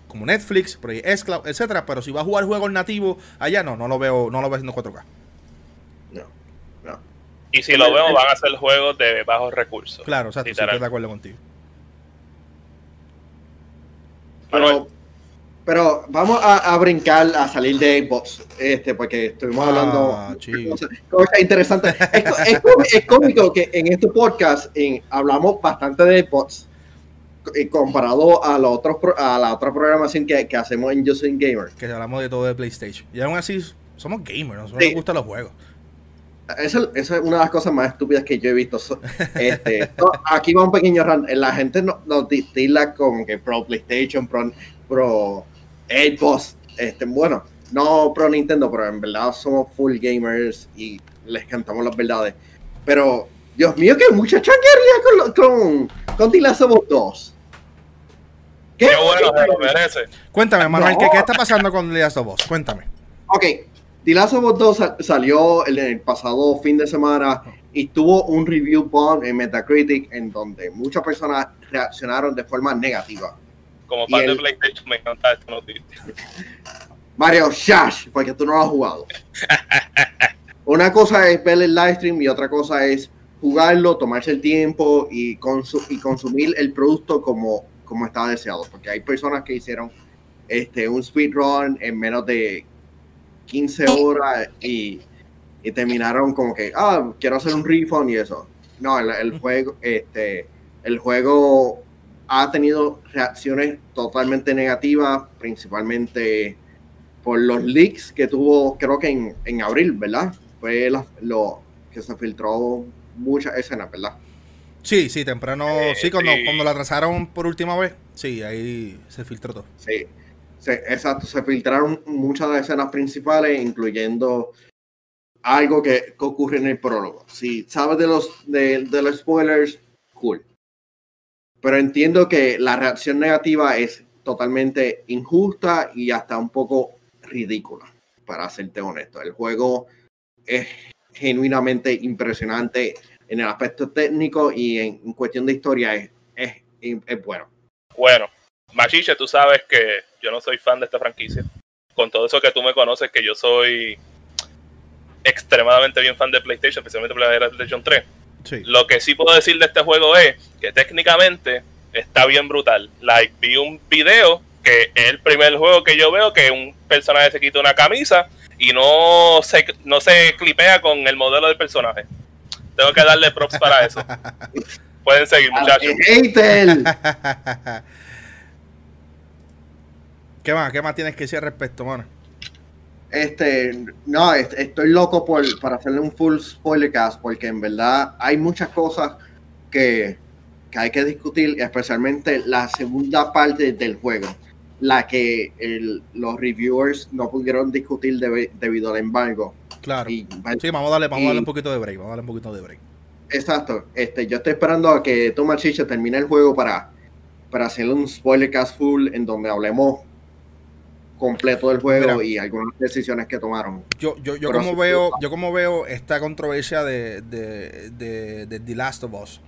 como Netflix, Project S Cloud, etcétera, pero si va a jugar juegos nativos allá, no, no lo veo, no lo veo haciendo 4K. No, no. Y si lo vemos, van a ser juegos de bajos recursos. Claro, o sea, estoy de acuerdo contigo. Pero, pero vamos a, brincar, a salir de Xbox, este, porque estuvimos hablando ah, de cosas, interesantes. Es, cómico que en este podcast hablamos bastante de Xbox comparado a, los otros, a la otra programación que, que hacemos en Just Gamer. Que hablamos de todo de PlayStation. Y aún así, somos gamers, nos gustan los juegos. Esa, es una de las cosas más estúpidas que yo he visto. Este, aquí va un pequeño run. La gente nos, nos distila con que pro PlayStation, pro, pro Xbox, este, bueno, no pro Nintendo, pero en verdad somos full gamers y les cantamos las verdades. Pero, Dios mío, que mucha changuería con, con, con The Last 2. ¿Qué? bueno, lo merece. Cuéntame, Manuel, ¿qué, está pasando con The Last of Us? Cuéntame. Ok, The Last of Us 2 salió el, el, pasado fin de semana y tuvo un review bomb en Metacritic en donde muchas personas reaccionaron de forma negativa como fan de PlayStation me encanta esta noticia. Mario Shash, porque tú no lo has jugado. Una cosa es ver el live stream y otra cosa es jugarlo, tomarse el tiempo y, y consumir el producto como, como estaba deseado. Porque hay personas que hicieron este, un speedrun en menos de 15 horas y, y, terminaron como que, ah, quiero hacer un refund y eso. No, el, el juego, este, el juego ha tenido reacciones totalmente negativas, principalmente por los leaks que tuvo, creo que en, en abril, ¿verdad? Fue lo que se filtró muchas escenas, ¿verdad? Sí, sí, temprano, eh, sí, cuando, cuando la trazaron por última vez, sí, ahí se filtró todo. Sí, exacto, se filtraron muchas de las escenas principales, incluyendo algo que, ocurre en el prólogo. Si sabes de los, de, de los spoilers, cool pero entiendo que la reacción negativa es totalmente injusta y hasta un poco ridícula, para serte honesto. El juego es genuinamente impresionante en el aspecto técnico y en, cuestión de historia es, y es bueno. Bueno, Machiche, tú sabes que yo no soy fan de esta franquicia. Con todo eso que tú me conoces, que yo soy extremadamente bien fan de PlayStation, especialmente PlayStation 3. Lo que sí puedo decir de este juego es que técnicamente está bien brutal. Like, vi un video que es el primer juego que yo veo que un personaje se quita una camisa y no se, no se clipea con el modelo del personaje. Tengo que darle props para eso. Pueden seguir, muchachos. ¿Qué más? ¿Qué más tienes que decir al respecto, mano? Este, no, estoy loco por, para hacerle un full spoiler cast porque en verdad hay muchas cosas que, que hay que discutir, especialmente la segunda parte del juego, la que los reviewers no pudieron discutir debido al embargo. Claro. sí, vamos a darle, vamos a darle un poquito de break, vamos a darle un poquito de break. Exacto. Este, yo estoy esperando a que Thomas Chicha termine el juego para, para hacerle un spoiler cast full en donde hablemos completo del juego y algunas decisiones que tomaron. Yo, yo, yo como veo, yo como veo esta controversia de, de, de, The Last of Us.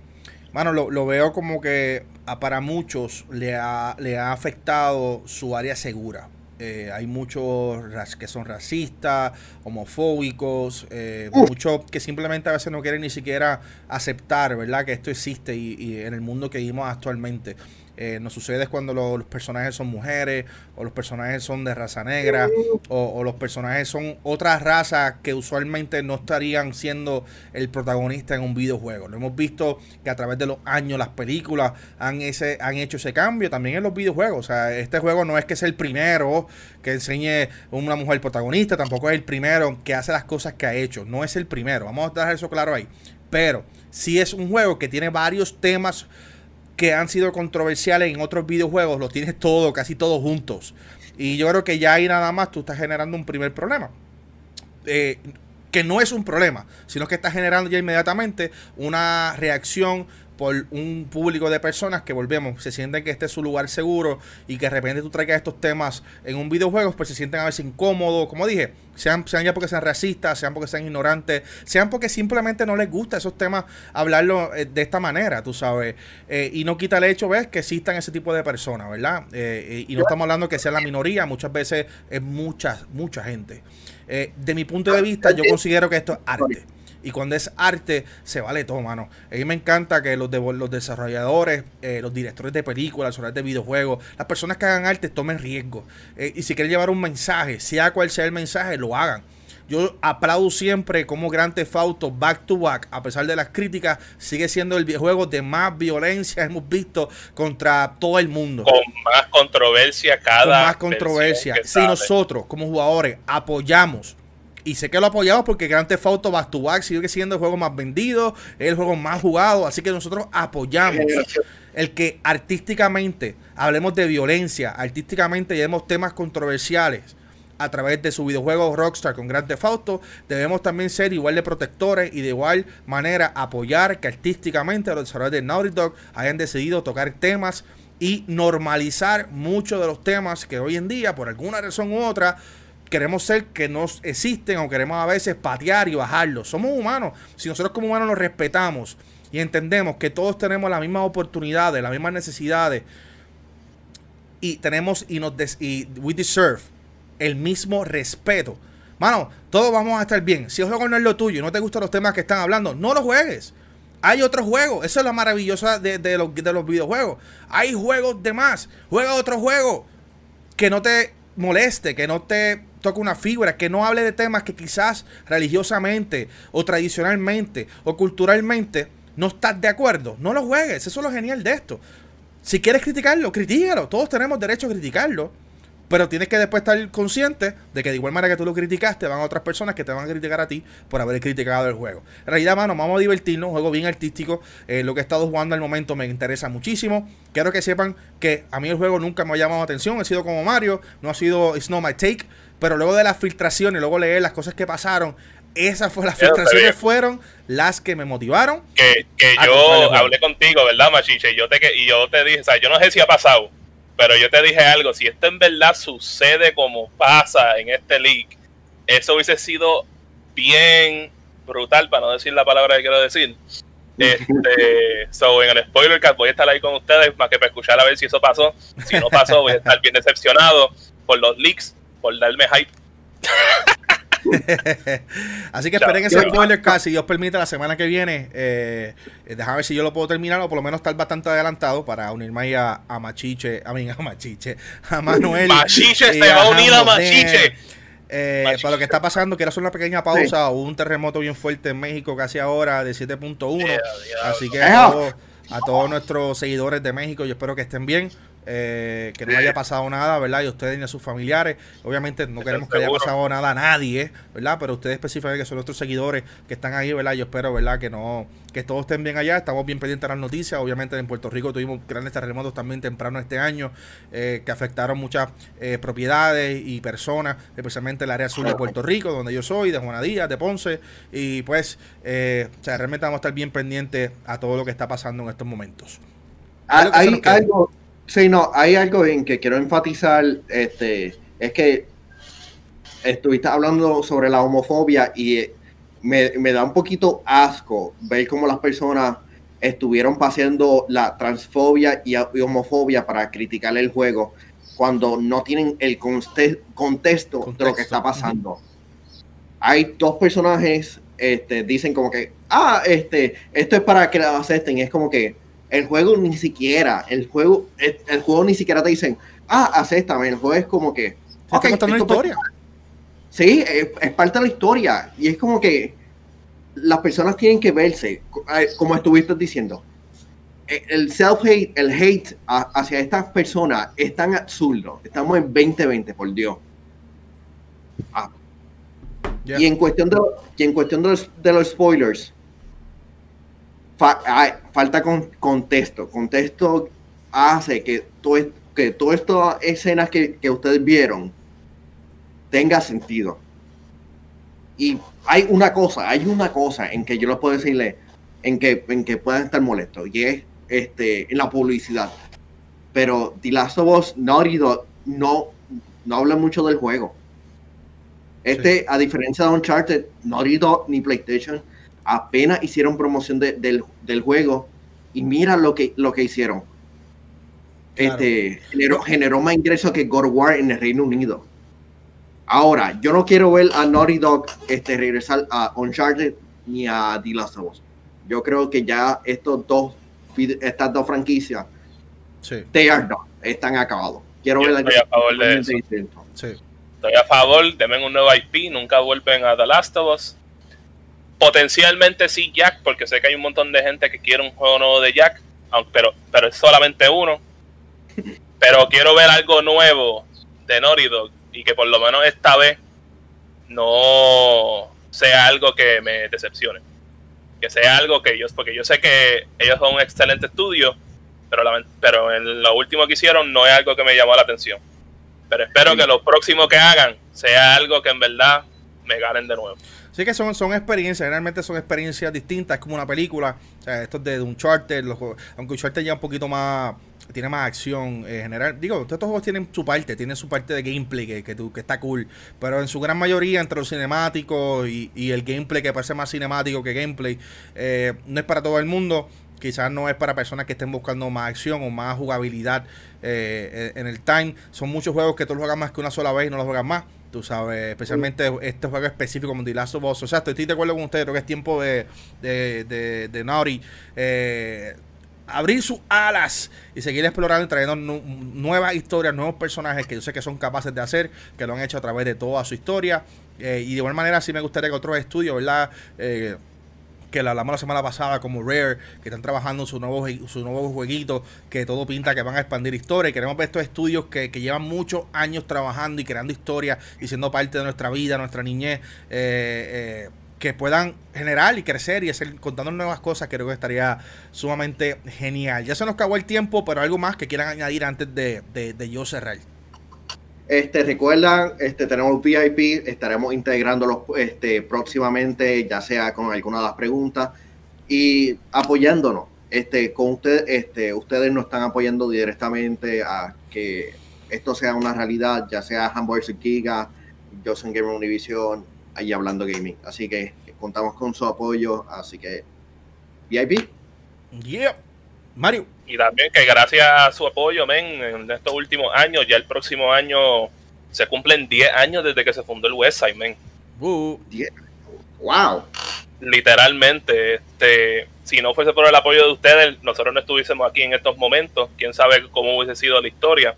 Bueno, lo, lo, veo como que para muchos le ha, le ha afectado su área segura. Eh, hay muchos que son racistas, homofóbicos, eh, muchos que simplemente a veces no quieren ni siquiera aceptar, ¿verdad? Que esto existe y en el mundo que vivimos actualmente. Eh, nos sucede cuando los personajes son mujeres, o los personajes son de raza negra, o, los personajes son otras razas que usualmente no estarían siendo el protagonista en un videojuego. Lo hemos visto que a través de los años las películas han, ese, han hecho ese cambio, también en los videojuegos. O sea, este juego no es que sea el primero que enseñe una mujer protagonista, tampoco es el primero que hace las cosas que ha hecho, no es el primero, vamos a dejar eso claro ahí. Pero sí es un juego que tiene varios temas que han sido controversiales en otros videojuegos, los tienes todo, casi todos juntos. Y yo creo que ya ahí nada más tú estás generando un primer problema. Eh, que no es un problema, sino que estás generando ya inmediatamente una reacción por un público de personas que volvemos, se sienten que este es su lugar seguro y que de repente tú traigas estos temas en un videojuego, pues se sienten a veces incómodos, como dije, sean, sean ya porque sean racistas, sean porque sean ignorantes, sean porque simplemente no les gusta esos temas hablarlo eh, de esta manera, tú sabes, eh, y no quita el hecho, ves, que existan ese tipo de personas, ¿verdad? Eh, y no estamos hablando que sea la minoría, muchas veces es mucha, mucha gente. de mi punto de vista, yo considero que esto es arte. Y cuando es arte, se vale todo, mano. A mí me encanta que los, de, los desarrolladores, eh, los directores de películas, los de videojuegos, las personas que hagan arte tomen riesgo. Eh, y si quieren llevar un mensaje, sea cual sea el mensaje, lo hagan. Yo aplaudo siempre como Grand Theft Auto Back to Back, a pesar de las críticas, sigue siendo el videojuego de más violencia hemos visto contra todo el mundo. Con más controversia cada Con más controversia. Si nosotros como jugadores apoyamos y sé que lo apoyamos porque Grand Theft Auto Back to Back sigue siendo el juego más vendido, es el juego más jugado, así que nosotros apoyamos. El que artísticamente hablemos de violencia, artísticamente llevemos temas controversiales a través de su videojuego Rockstar con Grand Theft Auto, debemos también ser igual de protectores y de igual manera apoyar que artísticamente los desarrolladores de Naughty Dog hayan decidido tocar temas y normalizar muchos de los temas que hoy en día, por alguna razón u otra, queremos ser que nos existen o queremos a veces patear y bajarlos. Somos humanos. Si nosotros como humanos nos respetamos y entendemos que todos tenemos las mismas oportunidades, las mismas necesidades y tenemos y nos y we deserve el mismo respeto. Mano, todos vamos a estar bien. Si el juego no es lo tuyo y no te gustan los temas que están hablando, no lo juegues. Hay otros juegos. Eso es lo maravilloso de, de, los, de los videojuegos. Hay juegos de más. Juega otro juego que no te moleste, que no te toque una fibra, que no hable de temas que quizás religiosamente o tradicionalmente o culturalmente no estás de acuerdo. No lo juegues, eso es lo genial de esto. Si quieres criticarlo, critícalo. Todos tenemos derecho a criticarlo. Pero tienes que después estar consciente de que de igual manera que tú lo criticaste, van a otras personas que te van a criticar a ti por haber criticado el juego. En realidad, mano, vamos a divertirnos, un juego bien artístico. Eh, lo que he estado jugando al momento me interesa muchísimo. Quiero que sepan que a mí el juego nunca me ha llamado la atención. He sido como Mario, no ha sido It's not my take. Pero luego de las filtraciones, luego leer las cosas que pasaron, esas fue, las filtraciones fueron las que me motivaron. Que, yo hablé contigo, ¿verdad, Machiche? Y yo te, y yo te dije, o sea, yo no sé si ha pasado pero yo te dije algo, si esto en verdad sucede como pasa en este leak, eso hubiese sido bien brutal, para no decir la palabra que quiero decir. Este, so, en el spoiler que voy a estar ahí con ustedes, más que para escuchar a ver si eso pasó. Si no pasó, voy a estar bien decepcionado por los leaks, por darme hype. Así que esperen ese spoiler casi, Dios permite, la semana que viene. Eh, déjame ver si yo lo puedo terminar o por lo menos estar bastante adelantado para unirme ahí a, Machiche, a mí, a Machiche, a Manuel. Machiche se va a unir a Machiche. Eh, para lo que está pasando, quiero hacer una pequeña pausa. Hubo un terremoto bien fuerte en México casi ahora de 7.1. Así que a todos nuestros seguidores de México, yo espero que estén bien. Eh, que no haya pasado nada, ¿verdad? Y ustedes ni a sus familiares. Obviamente no queremos que haya pasado nada a nadie, ¿verdad? Pero ustedes específicamente que son nuestros seguidores que están ahí, ¿verdad? Yo espero, ¿verdad? Que no que todos estén bien allá. Estamos bien pendientes de las noticias. Obviamente en Puerto Rico tuvimos grandes terremotos también temprano este año eh, que afectaron muchas eh, propiedades y personas, especialmente el área sur de Puerto Rico, donde yo soy, de Juana Díaz, de Ponce. Y pues, o sea, realmente vamos a estar bien pendientes a todo lo que está pasando en estos momentos. Hay algo Sí, no, hay algo en que quiero enfatizar, este, es que estuviste hablando sobre la homofobia y me, da un poquito asco ver cómo las personas estuvieron paseando la transfobia y, homofobia para criticar el juego cuando no tienen el contexto, de lo que está pasando. Hay dos personajes, este, dicen como que, ah, este, esto es para que la acepten, es como que, el juego ni siquiera, el juego, el, juego ni siquiera te dicen, ah, acéptame, el juego es como que... Okay, contando historia. Sí, es, parte de la historia. Y es como que las personas tienen que verse, como estuviste diciendo. E, el self-hate, el hate hacia estas personas es tan absurdo. Estamos en 2020, por Dios. Ah. Y en cuestión de, y en cuestión de los spoilers, falta con, contexto. Contexto hace que todo, que todas estas escenas que, ustedes vieron tenga sentido. Y hay una cosa, hay una cosa en que yo lo puedo decirle, en que, en que puedan estar molestos, y es este, en la publicidad. Pero The Last of Us, Naughty Dog, no, no habla mucho del juego. Este, a diferencia de Uncharted, Naughty Dog ni PlayStation apenas hicieron promoción del, juego y mira lo que, lo que hicieron. Este, generó, más ingresos que God War en el Reino Unido. Ahora, yo no quiero ver a Naughty Dog este, regresar a Uncharted ni a The Last of Us. Yo creo que ya estos dos, estas dos franquicias, sí. están acabados. Quiero ver estoy a favor de eso. Estoy a favor, denme un nuevo IP, nunca vuelven a The Last of Us Potencialmente sí Jack, porque sé que hay un montón de gente que quiere un juego nuevo de Jack, pero, pero es solamente uno. Pero quiero ver algo nuevo de Naughty Dog y que por lo menos esta vez no sea algo que me decepcione. Que sea algo que ellos, porque yo sé que ellos son un excelente estudio, pero, pero en lo último que hicieron no es algo que me llamó la atención. Pero espero que lo próximo que hagan sea algo que en verdad me ganen de nuevo. Sí que son, son experiencias, realmente son experiencias distintas, es como una película. O sea, esto es de, un charter, los, aunque un charter ya un poquito más, tiene más acción en general. Digo, todos estos juegos tienen su parte, tienen su parte de gameplay que, que, que está cool. Pero en su gran mayoría, entre los cinemáticos y, y el gameplay que parece más cinemático que gameplay, eh, no es para todo el mundo quizás no es para personas que estén buscando más acción o más jugabilidad eh, en el time. Son muchos juegos que tú los juegas más que una sola vez y no los juegas más. Tú sabes, especialmente este juego específico como The Last of Us. O sea, estoy de acuerdo con ustedes, creo que es tiempo de, de, de, Naughty eh, abrir sus alas y seguir explorando y trayendo nuevas historias, nuevos personajes que yo sé que son capaces de hacer, que lo han hecho a través de toda su historia. Eh, y de igual manera, sí me gustaría que otros estudios, ¿verdad? Eh, que la hablamos la semana pasada como Rare, que están trabajando su nuevo, su nuevo jueguito, que todo pinta que van a expandir historia. Y queremos ver estos estudios que, llevan muchos años trabajando y creando historia y siendo parte de nuestra vida, nuestra niñez. Eh, eh, que puedan generar y crecer y hacer, contando nuevas cosas, creo que estaría sumamente genial. Ya se nos acabó el tiempo, pero algo más que quieran añadir antes de, de, de yo cerrar. Este, recuerdan, este, tenemos VIP, estaremos integrándolos este, próximamente, ya sea con alguna de las preguntas y apoyándonos. Este, con ustedes, este, ustedes nos están apoyando directamente a que esto sea una realidad, ya sea Hamburger Giga, Joseph Gamer Univision, ahí hablando gaming. Así que contamos con su apoyo, así que VIP. Mario. Y también que gracias a su apoyo, men, en estos últimos años, ya el próximo año se cumplen 10 años desde que se fundó el Westside, men. Uh. Wow. Literalmente, este, si no fuese por el apoyo de ustedes, nosotros no estuviésemos aquí en estos momentos. Quién sabe cómo hubiese sido la historia.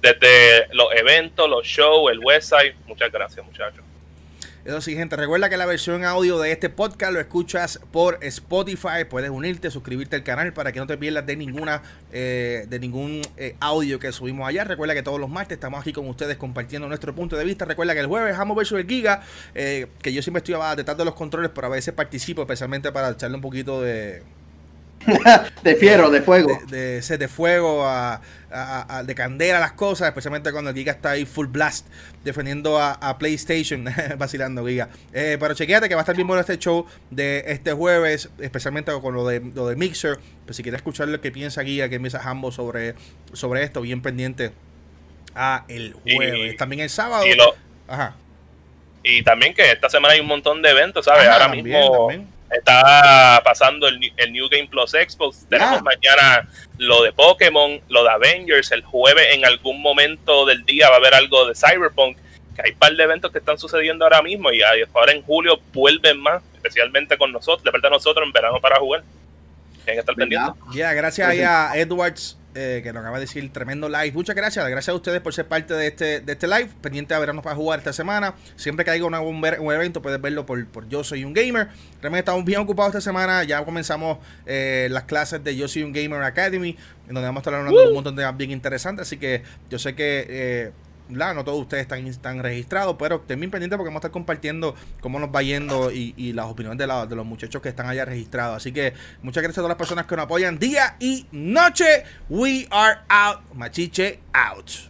Desde los eventos, los shows, el website. Muchas gracias, muchachos. Eso sí, gente, recuerda que la versión audio de este podcast lo escuchas por Spotify. Puedes unirte, suscribirte al canal para que no te pierdas de ninguna eh, de ningún eh, audio que subimos allá. Recuerda que todos los martes estamos aquí con ustedes compartiendo nuestro punto de vista. Recuerda que el jueves vamos versus el Giga, eh, que yo siempre estoy detrás de los controles, pero a veces participo, especialmente para echarle un poquito de de fierro, de fuego. De, de, de fuego, a, de candela las cosas, especialmente cuando el Giga está ahí full blast defendiendo a, PlayStation, vacilando Giga. Eh, pero chequéate que va a estar bien bueno este show de este jueves, especialmente con lo de, lo de Mixer. Pues si quieres escuchar lo que piensa Giga, que piensa Hambo sobre, sobre esto, bien pendiente a el jueves. también el sábado. Y, Ajá. y también que esta semana hay un montón de eventos, ¿sabes? Ahora mismo está pasando el, New Game Plus Expo. Tenemos mañana lo de Pokémon, lo de Avengers. El jueves, en algún momento del día, va a haber algo de Cyberpunk. Que hay un par de eventos que están sucediendo ahora mismo y ahora en julio vuelven más, especialmente con nosotros, de verdad nosotros en verano para jugar. Tienen que estar pendientes. Ya, gracias a Edwards eh, que nos acaba de decir tremendo live. Muchas gracias, gracias a ustedes por ser parte de este, de este live. Pendiente de vernos para jugar esta semana. Siempre que haya un, un, evento, puedes verlo por, por, Yo Soy un Gamer. Realmente estamos bien ocupados esta semana. Ya comenzamos eh, las clases de Yo Soy un Gamer Academy, en donde vamos a estar hablando de un montón de temas bien interesantes. Así que yo sé que. Eh, no todos ustedes están, están registrados, pero estén bien pendientes porque vamos a estar compartiendo cómo nos va yendo y, las opiniones de, de, los muchachos que están allá registrados. Así que muchas gracias a todas las personas que nos apoyan día y noche. We are out. Machiche out.